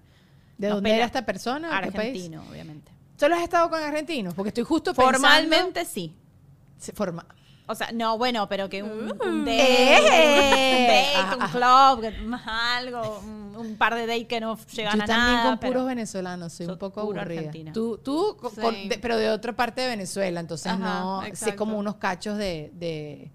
¿De nos dónde era esta persona? ¿Qué país? Argentino, obviamente. ¿Solo has estado con argentinos? Porque estoy justo pensando... Formalmente sí. Forma... O sea, no, bueno, pero que un, un date, Eh. un date, un club, que- más algo, un, un par de dates que no llegan Yo a también nada. con pero- puros venezolanos, soy Yo un poco aburrida. argentina. Tú, tú con- con- de- pero de otra parte de Venezuela, entonces Ajá, no sé como unos cachos de... de-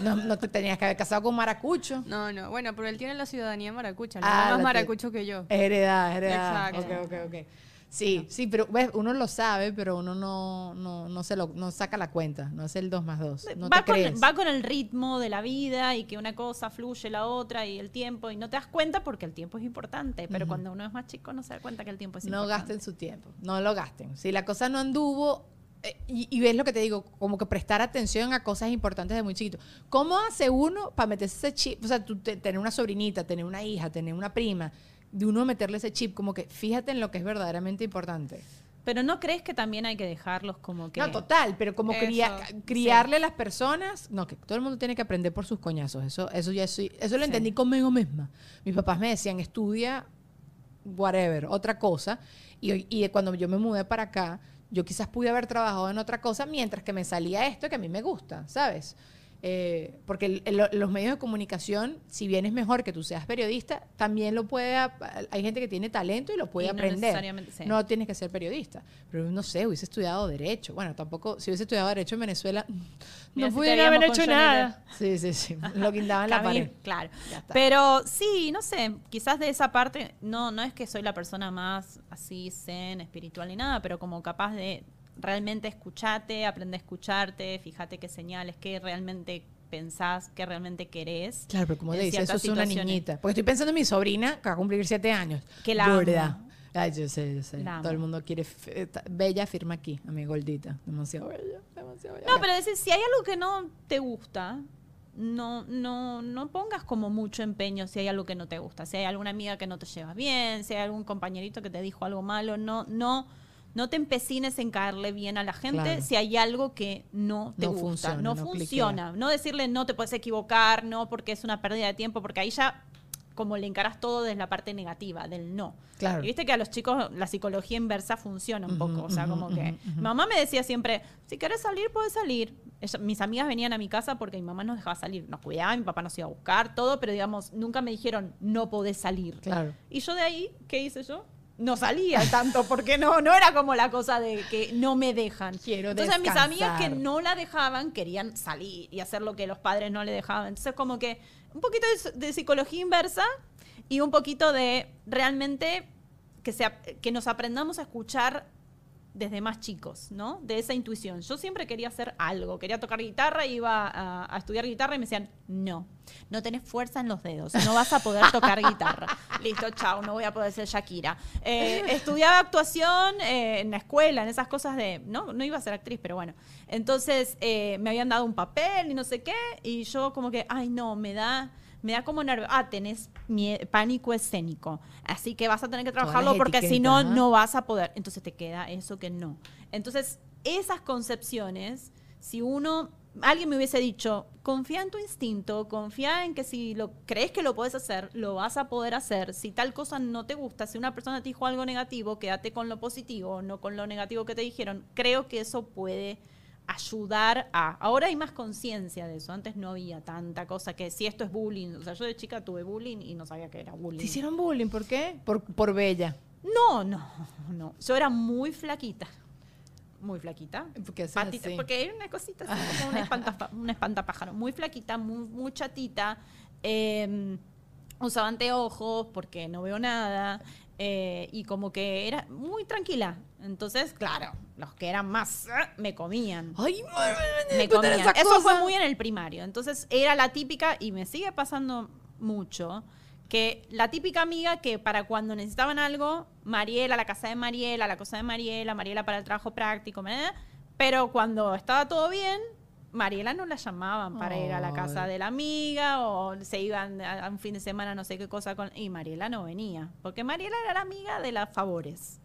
no, no te tenías que haber casado con maracucho. No, no. Bueno, pero él tiene la ciudadanía maracucha. Él Ah, es más maracucho que yo. Heredad, heredad. Exacto. Ok, ok, ok. Sí, sí, pero ves, uno lo sabe, pero uno no, no, no se lo, no saca la cuenta, no es el 2 más 2. No va, te con, crees. va con el ritmo de la vida y que una cosa fluye la otra y el tiempo y no te das cuenta porque el tiempo es importante, pero cuando uno es más chico no se da cuenta que el tiempo es no importante. gasten su tiempo, no lo gasten. Si la cosa no anduvo, eh, y, y ves lo que te digo, como que prestar atención a cosas importantes de muy chiquito. ¿Cómo hace uno para meterse ese chip? O sea, tú te- tener una sobrinita, tener una hija, tener una prima, de uno meterle ese chip, como que fíjate en lo que es verdaderamente importante. Pero no crees que también hay que dejarlos como que... No, total, pero como cría- criarle a las personas, no, que todo el mundo tiene que aprender por sus coñazos, eso, eso ya soy, eso lo Sí. entendí conmigo misma. Mis papás me decían, estudia whatever, otra cosa, y, y cuando yo me mudé para acá, yo quizás pude haber trabajado en otra cosa mientras que me salía esto que a mí me gusta, ¿sabes? Eh, porque el- el- los medios de comunicación, si bien es mejor que tú seas periodista, también lo puede, hay gente que tiene talento y lo puede Y aprender. sí. No tienes que ser periodista. Pero no sé, hubiese estudiado Derecho. Bueno, tampoco, si hubiese estudiado Derecho en Venezuela, Mira, no si pudiera haber hecho nada. Sí, sí, sí. Lo guindaba en la pared. Claro. Pero sí, no sé, quizás de esa parte, no, no es que soy la persona más así zen, espiritual ni nada, pero como capaz de realmente escucharte, aprender a escucharte, fíjate qué señales, qué realmente pensás, qué realmente querés. Claro, pero como en le dice, eso es una niñita. Porque estoy pensando en mi sobrina, que va a cumplir siete años. Que la. Gorda. Ay, yo sé, yo sé. La Todo el mundo quiere... está- Bella firma aquí, a mi gordita. Demasiado bella, demasiado bella. No, pero decir, si hay algo que no te gusta, no, no, no pongas como mucho empeño si hay algo que no te gusta. Si hay alguna amiga que no te lleva bien, si hay algún compañerito que te dijo algo malo, no, no, no te empecines en caerle bien a la gente Claro. si hay algo que no te No gusta. funciona, no, no funciona. No decirle no te puedes equivocar, no porque es una pérdida de tiempo, porque ahí ya como le encaras todo desde la parte negativa, del no. Claro. Y viste que a los chicos la psicología inversa funciona un poco. O sea, ujú, como que mi mamá me decía siempre, si querés salir, puedes salir. Ella- mis amigas venían a mi casa porque mi mamá nos dejaba salir. Nos cuidaba, mi papá nos iba a buscar, todo, pero digamos, nunca me dijeron, no podés salir. Claro. Y yo de ahí, ¿qué hice yo? No salía tanto, porque no, no era como la cosa de que no me dejan. Quiero Entonces mis amigas que descansar. no la dejaban querían salir y hacer lo que los padres no le dejaban. Entonces como que un poquito de, de psicología inversa y un poquito de realmente que, se, que nos aprendamos a escuchar desde más chicos, ¿no? De esa intuición. Yo siempre quería hacer algo, quería tocar guitarra, iba a, a estudiar guitarra y me decían, no, no tenés fuerza en los dedos, no vas a poder tocar guitarra. Listo, chao, no voy a poder ser Shakira. Eh, estudiaba actuación eh, en la escuela, en esas cosas de, no, no iba a ser actriz, pero bueno. Entonces eh, me habían dado un papel y no sé qué, y yo como que, ay no, me da... Me da como nervio. Ah, tenés pánico escénico. Así que vas a tener que trabajarlo porque si no, no vas a poder. Entonces te queda eso que no. Entonces, esas concepciones, si uno alguien me hubiese dicho, confía en tu instinto, confía en que si lo crees que lo puedes hacer, lo vas a poder hacer. Si tal cosa no te gusta, si una persona te dijo algo negativo, quédate con lo positivo, no con lo negativo que te dijeron. Creo que eso puede ayudar a... Ahora hay más conciencia de eso. Antes no había tanta cosa que si esto es bullying. O sea, yo de chica tuve bullying y no sabía que era bullying. ¿Te hicieron bullying? ¿Por qué? Por, por bella. No, no, no. Yo era muy flaquita. Muy flaquita. Porque Patita, así. porque era una cosita así, como una, espanta, una espantapájaro. Muy flaquita, muy, muy chatita. eh, usaba anteojos porque no veo nada. Eh, y como que era muy tranquila. Entonces, claro, los que eran más eh, me comían. Ay, Me puta, comían. esa Eso cosa. fue muy en el primario. Entonces era la típica, y me sigue pasando mucho, que la típica amiga que para cuando necesitaban algo, Mariela, la casa de Mariela, la cosa de Mariela, Mariela para el trabajo práctico, ¿eh? pero cuando estaba todo bien, Mariela no la llamaban para ir a la casa de la amiga o se iban a un fin de semana no sé qué cosa con y Mariela no venía, porque Mariela era la amiga de las favores,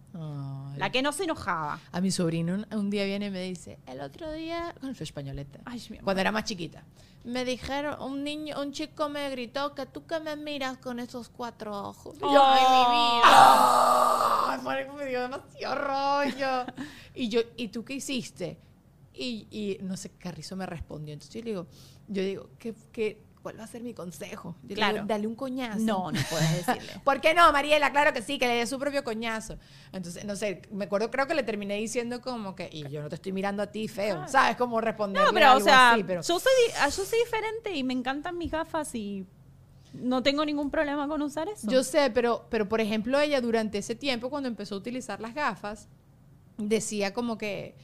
la que no se enojaba. A mi sobrino un, un día viene y me dice, el otro día, con su españoleta, Ay, cuando era más chiquita, me dijeron, un niño, un chico me gritó que tú que me miras con esos cuatro ojos. Yo, Ay, mi vida. ¡Ay, marico, me dio demasiado rollo. y yo, ¿y tú qué hiciste? Y, y no sé, Carrizo me respondió. Entonces yo le digo, yo digo, ¿qué, qué, ¿cuál va a ser mi consejo? Yo le Claro. digo, dale un coñazo. No, no puedes decirle. ¿Por qué no, Mariela? Claro que sí, que le dé su propio coñazo. Entonces, no sé, me acuerdo, creo que le terminé diciendo como que, y yo no te estoy mirando a ti feo, ¿sabes? Como responder No, pero o algo sea, así, pero yo, soy, ah, yo soy diferente y me encantan mis gafas y no tengo ningún problema con usar eso. yo sé, pero, pero por ejemplo, ella durante ese tiempo, cuando empezó a utilizar las gafas, decía como que,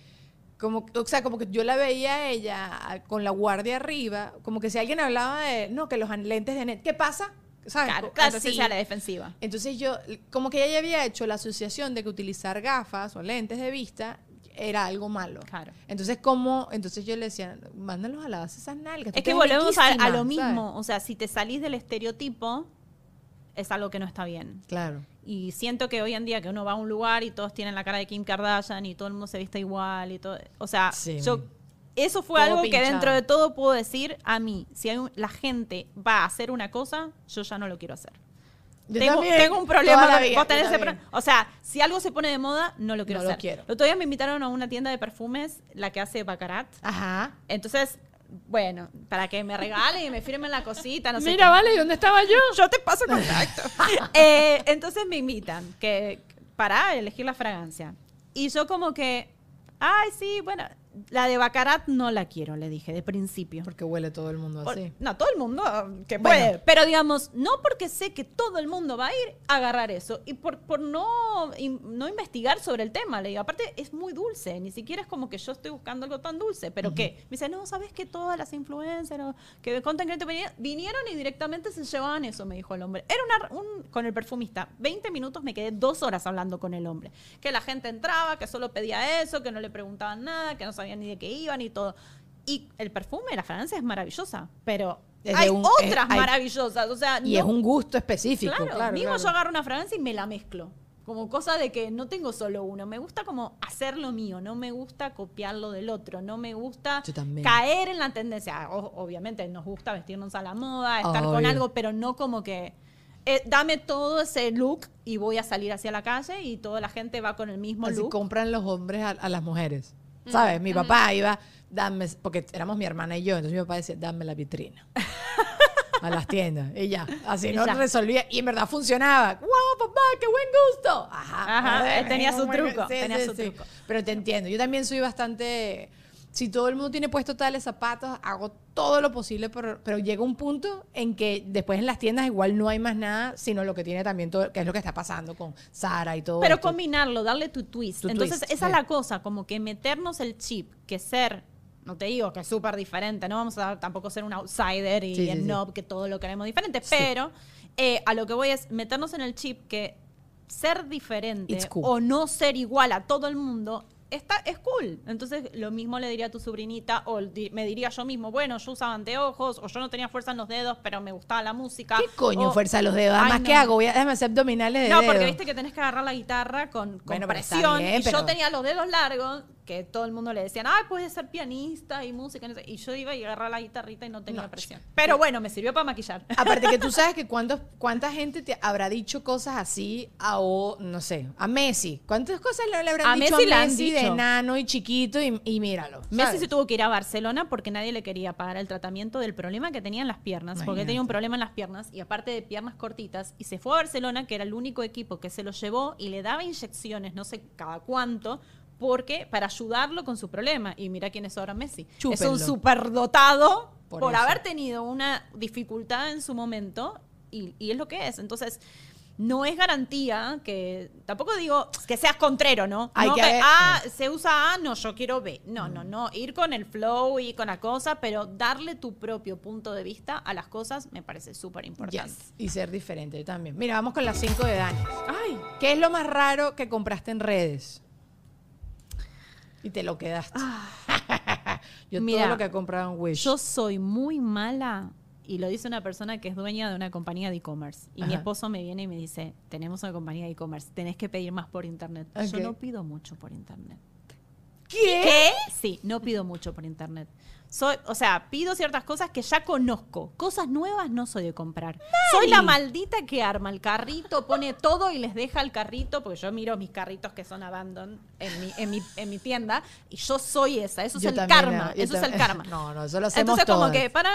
como, o sea, como que yo la veía a ella con la guardia arriba, como que si alguien hablaba de, no, que los lentes de net, ¿qué pasa? ¿Sabes? claro, claro, Así. sí, a la defensiva. Entonces yo, como que ella ya había hecho la asociación de que utilizar gafas o lentes de vista era algo malo. Claro. Entonces, ¿cómo? Entonces yo le decía, mándalos a la base esas nalgas. Es que volvemos a, a riquísima", lo ¿sabes? mismo. O sea, si te salís del estereotipo, es algo que no está bien. Claro. Y siento que hoy en día que uno va a un lugar y todos tienen la cara de Kim Kardashian y todo el mundo se viste igual y todo. O sea, Sí. yo. Eso fue Todo algo que dentro de todo puedo decir a mí. Si hay un- la gente va a hacer una cosa, yo ya no lo quiero hacer. Yo tengo, también, tengo un problema toda la con vida, vos tenés yo ese pro- O sea, si algo se pone de moda, no lo quiero No lo hacer. quiero. El otro día me invitaron a una tienda de perfumes, la que hace Baccarat. Ajá. Entonces, bueno, para que me regalen y me firmen la cosita, no sé. Mira, qué. vale, ¿y dónde estaba yo? yo te paso contacto. Eh, entonces me invitan que para elegir la fragancia. Y yo como que, ay, sí, bueno, la de Baccarat no la quiero, le dije de principio. Porque huele todo el mundo Por- así. No, todo el mundo um, que Bueno. puede. Pero digamos, no porque sé que todo el mundo va a ir a agarrar eso. Y por, por no, no investigar sobre el tema. Le digo, aparte es muy dulce. Ni siquiera es como que yo estoy buscando algo tan dulce. Pero que me dice, no, ¿sabes que todas las influencers que creator venían- vinieron y directamente se llevaban eso? Me dijo el hombre. Era una, un, con el perfumista. 20 minutos me quedé dos horas hablando con el hombre. Que la gente entraba, que solo pedía eso, que no le preguntaban nada, que no sabían ni de qué iban y todo. Y el perfume, la fragancia es maravillosa, pero hay un- otras es- maravillosas. O sea, Y no- es un gusto específico, claro, claro. mismo claro. yo agarro una fragancia y me la mezclo. Como cosa de que no tengo solo uno. Me gusta como hacer lo mío. No me gusta copiar lo del otro. No me gusta caer en la tendencia. O- obviamente nos gusta vestirnos a la moda, estar con algo, pero no como que eh, dame todo ese look y voy a salir hacia la calle y toda la gente va con el mismo Así look. compran los hombres a, a las mujeres. ¿Sabes? Mi papá iba, dame, porque éramos mi hermana y yo, entonces mi papá decía, dame la vitrina. a las tiendas. Y ya, así Y no ya. resolvía. Y en verdad funcionaba. ¡Wow, papá, qué buen gusto! Ajá. Ajá, ver, tenía su truco, tenía su truco. Pero te entiendo. Yo también soy bastante... Si todo el mundo tiene puesto tales zapatos, hago todo lo posible, pero, pero llega un punto en que después en las tiendas igual no hay más nada, sino lo que tiene también todo, que es lo que está pasando con Sara y todo Pero esto. combinarlo, darle tu twist. Tu Entonces, twist, esa sí. es la cosa, como que meternos el chip, que ser, no te digo que es súper diferente, no vamos a tampoco ser un outsider y Sí, el sí. que todo lo queremos diferente, pero eh, a lo que voy es meternos en el chip que ser diferente cool. o no ser igual a todo el mundo está, es cool. Entonces, lo mismo le diría a tu sobrinita, o di- me diría yo mismo, bueno, yo usaba anteojos, o yo no tenía fuerza en los dedos, pero me gustaba la música. ¿Qué coño o- fuerza de los dedos? Además, no. ¿qué hago? Voy a, déjame hacer abdominales de No, porque viste que tenés que agarrar la guitarra con, con Bueno, presión. bien, y pero- yo tenía los dedos largos, que todo el mundo le decían, ay, puedes ser pianista y música. no sé". Y yo iba y agarraba la guitarrita y no tenía No, presión. Pero bueno, me sirvió para maquillar. Aparte que tú sabes que cuántos, cuánta gente te habrá dicho cosas así a, o, no sé, a Messi. ¿Cuántas cosas le, le habrán A dicho Messi a Messi de enano y chiquito y, y míralo? Messi se tuvo que ir a Barcelona porque nadie le quería pagar el tratamiento del problema que tenía en las piernas, porque tenía un problema en las piernas y aparte de piernas cortitas, y se fue a Barcelona, que era el único equipo que se lo llevó y le daba inyecciones, no sé cada cuánto, porque para ayudarlo con su problema. Y mira quién es ahora Messi. Es Chúpenlo. un superdotado Por por, haber tenido una dificultad en su momento y, y es lo que es. Entonces, no es garantía que. Tampoco digo que seas contrero, ¿no? Hay no que que, ver- ah, se usa A, no, yo quiero B. No, no, no. Ir con el flow y con la cosa, pero darle tu propio punto de vista a las cosas me parece súper importante. Yes, Y ser diferente también. Mira, vamos con las 5 de Dani. Ay, ¿Qué es lo más raro que compraste en redes? Y te lo quedaste. yo Mira, todo lo que he comprado en Wish. yo soy muy mala. Y lo dice una persona que es dueña de una compañía de e-commerce. Y mi esposo me viene y me dice, tenemos una compañía de e-commerce, tenés que pedir más por internet. Yo no pido mucho por internet. ¿Qué? ¿Qué? Sí, no pido mucho por internet. Soy, o sea, pido ciertas cosas que ya conozco. Cosas nuevas no soy de comprar. Soy la maldita que arma el carrito, pone todo y les deja el carrito, porque yo miro mis carritos que son abandon en mi, en mi, en mi tienda, y yo soy esa. Eso Yo es el también, karma. yo Eso es el karma. No, no, eso lo hacemos Entonces, como que para.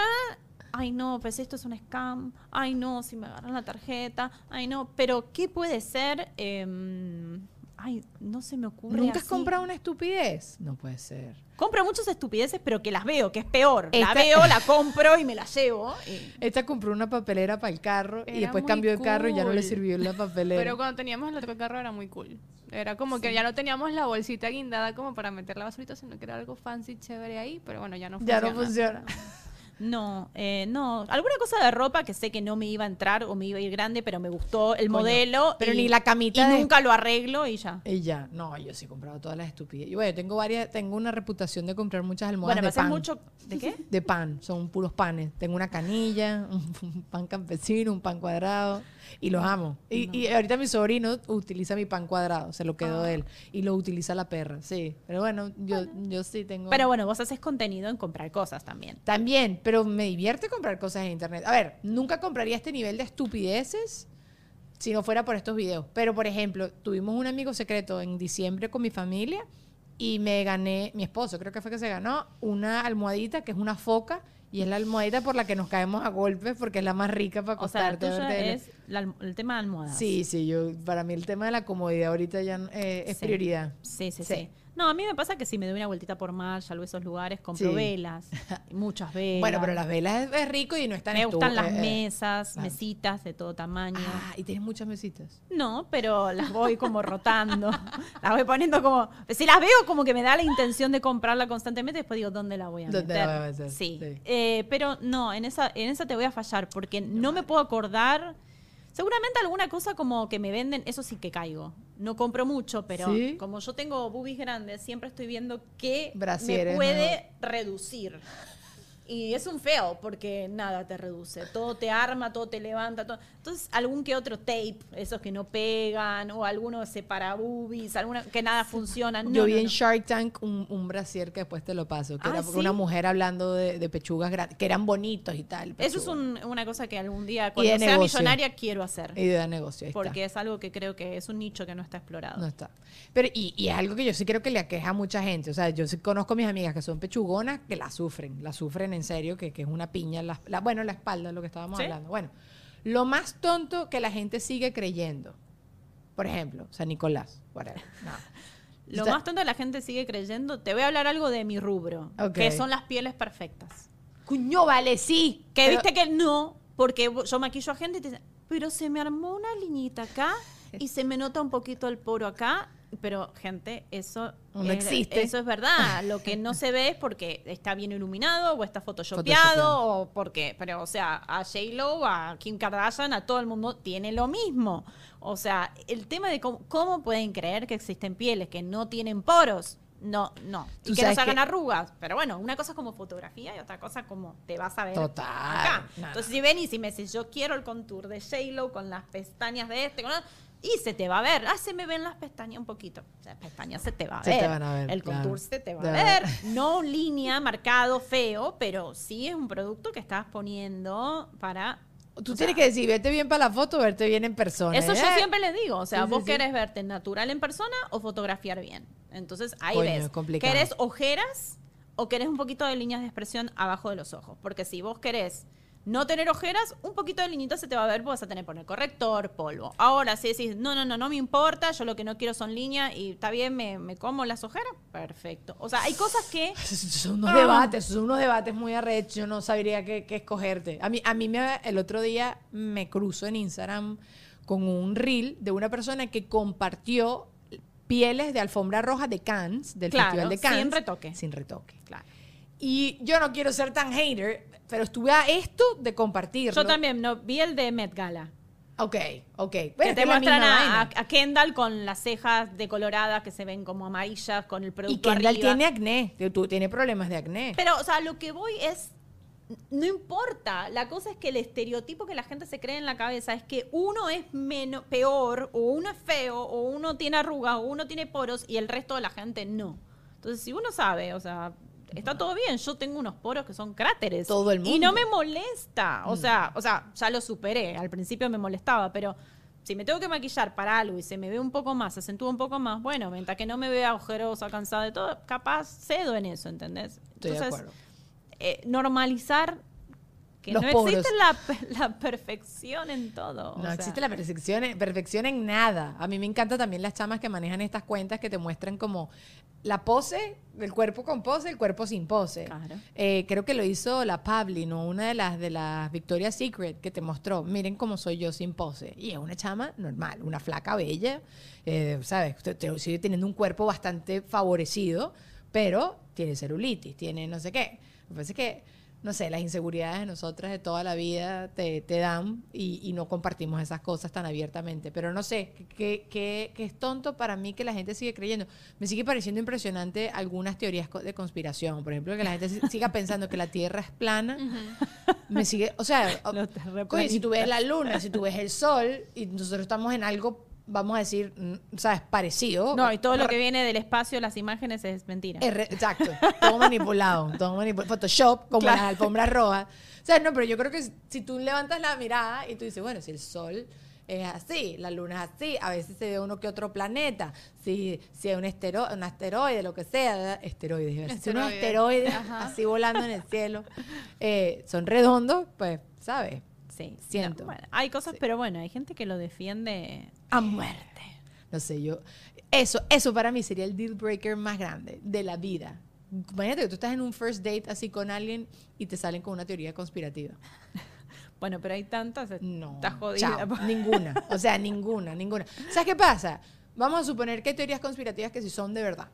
Ay, no, pues esto es un scam. Ay, no, si me agarran la tarjeta. Ay, no, pero ¿qué puede ser? Em, ay, no se me ocurre. ¿Nunca has así. comprado una estupidez? No puede ser. Compro muchas estupideces, pero que las veo, que es peor. Esta- La veo, la compro y me la llevo. y- Esta compró una papelera para el carro y después cambió de carro y ya no le cool. sirvió la papelera. Pero cuando teníamos el otro carro era muy cool. Era como que ya no teníamos la bolsita guindada como para meter la basurita, sino que era algo fancy, chévere ahí, pero bueno, ya no ya funciona. no funciona. No, eh, no. Alguna cosa de ropa que sé que no me iba a entrar o me iba a ir grande, pero me gustó el Coño, modelo. pero y- ni la camita Y de- nunca lo arreglo y ya. Y ya, no, yo sí he comprado todas las estupideces. Y bueno, tengo varias, tengo una reputación de comprar muchas almohadas Bueno, me de pan. mucho. ¿De qué? De pan, son puros panes. Tengo una canilla, un pan campesino, un pan cuadrado y los amo. Y, y ahorita mi sobrino utiliza mi pan cuadrado, se lo quedó Ah. él y lo utiliza la perra, sí. Pero bueno, yo, yo sí tengo. Pero bueno, vos haces contenido en comprar cosas también. También, pero me divierte comprar cosas en internet. A ver, nunca compraría este nivel de estupideces si no fuera por estos videos. Pero, por ejemplo, tuvimos un amigo secreto en diciembre con mi familia y me gané, mi esposo creo que fue que se ganó, una almohadita que es una foca y es la almohadita por la que nos caemos a golpes porque es la más rica para O sea, acostarte. la tuya verte- es la alm- el tema de almohadas. Sí, sí, yo, para mí el tema de la comodidad ahorita ya eh, es Sí. prioridad. Sí, sí, Sí. sí, No, a mí me pasa que si me doy una vueltita por Marshall o esos lugares, compro Sí. velas, muchas velas. Bueno, pero las velas es, rico y no están Me gustan las eh, eh. mesas, mesitas de todo tamaño. Ah, y tienes muchas mesitas. No, pero las voy como rotando. las voy poniendo como. Si las veo, como que me da la intención de comprarla constantemente. Después digo, ¿dónde la voy a ¿Dónde meter? la voy a meter? Sí. Sí. Eh, pero no, en esa, en esa te voy a fallar porque no me puedo acordar. Seguramente alguna cosa como que me venden, eso sí que caigo. No compro mucho, pero ¿Sí? como yo tengo boobies grandes, siempre estoy viendo qué Brasieres, me puede reducir. Y es un feo porque nada te reduce. Todo te arma, todo te levanta. Todo. Entonces, algún que otro tape, esos que no pegan, o alguno separa boobies, alguna que nada funciona. No, Yo vi no, en no. Shark Tank un, un brasier que después te lo paso, que Ah, era ¿sí? una mujer hablando de, de pechugas grandes, que eran bonitos y tal. Eso es un- una cosa que algún día, Y cuando sea negocio. millonaria, quiero hacer. Idea de negocio, ahí está. Porque es algo que creo que es un nicho que no está explorado. No está. Pero, y, y es algo que yo sí creo que le aqueja a mucha gente. O sea, yo sí conozco a mis amigas que son pechugonas que la sufren, la sufren en serio, que, que es una piña, en la, la- bueno, en la espalda, lo que estábamos ¿Sí? hablando. Bueno, lo más tonto que la gente sigue creyendo. Por ejemplo, sea, Nicolás, whatever. No. Lo Está- más tonto la gente sigue creyendo. Te voy a hablar algo de mi rubro, Ok. que son las pieles perfectas. Cuño, vale, sí. Que Pero- viste que no, porque yo maquillo a gente y te dicen, pero se me armó una liñita acá y se me nota un poquito el poro acá. Pero, gente, eso No es, existe. Eso es verdad. Lo que no se ve es porque está bien iluminado o está photoshopeado Photoshopeado. o porque, pero, o sea, a J-Lo, a Kim Kardashian, a todo el mundo tiene lo mismo. O sea, el tema de cómo, cómo pueden creer que existen pieles que no tienen poros. No, no. Y que no sabes se hagan que- arrugas. Pero bueno, una cosa es como fotografía y otra cosa como te vas a ver Total. acá. No, Entonces, no. si venís y me decís, yo quiero el contour de J-Lo con las pestañas de este, con la- Y se te va a ver. Ah, se me ven las pestañas un poquito. Sea, pestañas se te va a Se ver. te van a ver, El claro. contour se te va a ver. ver. No línea, marcado, feo, pero sí es un producto que estás poniendo para... Tú o tienes sea, que decir, verte bien para la foto o verte bien en persona. Eso yo ¿eh? siempre les digo. O sea, Sí, vos sí. querés verte natural en persona o fotografiar bien. Entonces ahí Coño, ves. ¿Querés ojeras o querés un poquito de líneas de expresión abajo de los ojos? Porque si vos querés no tener ojeras, un poquito de liñita se te va a ver, vos vas a tener que poner corrector, polvo. Ahora, si decís, no, no, no, no me importa, yo lo que no quiero son líneas y está bien, me, me como las ojeras, perfecto. O sea, hay cosas que... Son unos Ah. debates, son unos debates muy arrechos. Yo no sabría qué, qué escogerte. A mí, a mí me, el otro día me cruzo en Instagram con un reel de una persona que compartió pieles de alfombra roja de Cannes, del Claro, Festival de Cannes. sin retoque. Sin retoque. Claro. Y yo no quiero ser tan hater, pero estuve a esto de compartirlo. Yo también, no, vi el de Met Gala. Ok, ok. que te muestran a, a- Kendall con las cejas decoloradas que se ven como amarillas con el producto Y Kendall arriba. tiene acné. Tú tiene problemas de acné. Pero, o sea, lo que voy es. No importa. La cosa es que el estereotipo que la gente se cree en la cabeza es que uno es menos, peor, o uno es feo, o uno tiene arrugas, o uno tiene poros, y el resto de la gente no. Entonces, si uno sabe, o sea, está todo bien. Yo tengo unos poros que son cráteres. Todo el Y no mundo. me molesta. O sea, o sea, ya lo superé. Al principio me molestaba, pero si me tengo que maquillar para algo y se me ve un poco más, se acentúa un poco más, bueno, mientras que no me vea ojerosa, cansada de todo, capaz cedo en eso, ¿entendés? Estoy de acuerdo. eh, normalizar que Los no poros. existe la, pe- la perfección en todo. No o sea, existe la perfección, perfección en nada. A mí me encanta también las chamas que manejan estas cuentas que te muestran como la pose, el cuerpo con pose, el cuerpo sin pose. Claro. Eh, creo que lo hizo la Pabli, ¿no? Una de las de las Victoria's Secret que te mostró, miren cómo soy yo sin pose. Y es una chama normal, una flaca bella, eh, ¿sabes? Te- te- sigue teniendo un cuerpo bastante favorecido, pero tiene celulitis, tiene no sé qué. Me parece que, no sé, las inseguridades de nosotras de toda la vida te, te dan y, y no compartimos esas cosas tan abiertamente. Pero no sé, que, que, que es tonto para mí que la gente sigue creyendo. Me sigue pareciendo impresionante algunas teorías de conspiración. Por ejemplo, que la gente si- siga pensando que la Tierra es plana. Me sigue, o sea, coño, si tú ves la luna, si tú ves el sol y nosotros estamos en algo, vamos a decir, mm, ¿sabes? Parecido. No, y todo lo que viene del espacio, las imágenes, es mentira. Es re- exacto, todo manipulado, todo manipulado. Photoshop, como Claro. las alfombras rojas. O sea, no, pero yo creo que si- tú levantas la mirada y tú dices, bueno, si el sol es así, la luna es así, a veces se ve uno que otro planeta, si, si es un, estero, un asteroide, lo que sea, esteroides, decir, si unos asteroides así volando en el cielo, eh, son redondos, pues, ¿sabes? Sí. siento. No, bueno, hay cosas, pero bueno, hay gente que lo defiende. A muerte. No sé, yo. Eso, eso para mí sería el deal breaker más grande de la vida. Imagínate que tú estás en un first date así con alguien y te salen con una teoría conspirativa. Bueno, pero hay tantas. No. Estás jodida. chao, ninguna. O sea, ninguna, ninguna. ¿Sabes qué pasa? Vamos a suponer que hay teorías conspirativas que sí son de verdad.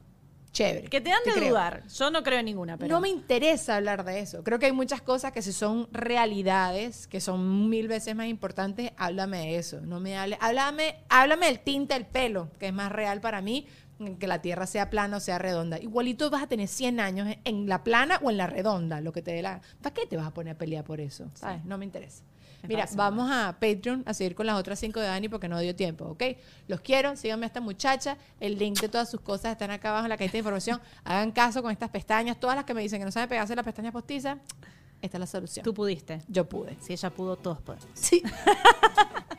Chévere. Que te dan de dudar. Yo no creo en ninguna, pero. No me interesa hablar de eso. Creo que hay muchas cosas que si son realidades, que son mil veces más importantes, háblame de eso. No me hable, háblame, háblame del tinte del pelo, que es más real para mí, que la tierra sea plana o sea redonda. Igualito vas a tener 100 años en la plana o en la redonda, lo que te dé la... ¿Para qué te vas a poner a pelear por eso? ¿Sabes? No me interesa. Mira, vamos a Patreon a seguir con las otras cinco de Dani porque no dio tiempo, ¿ok? Los quiero, síganme a esta muchacha. El link de todas sus cosas están acá abajo en la cajita de información. Hagan caso con estas pestañas. Todas las que me dicen que no saben pegarse las pestañas postizas, esta es la solución. Tú pudiste. Yo pude. Si ella pudo, todos podemos. Sí.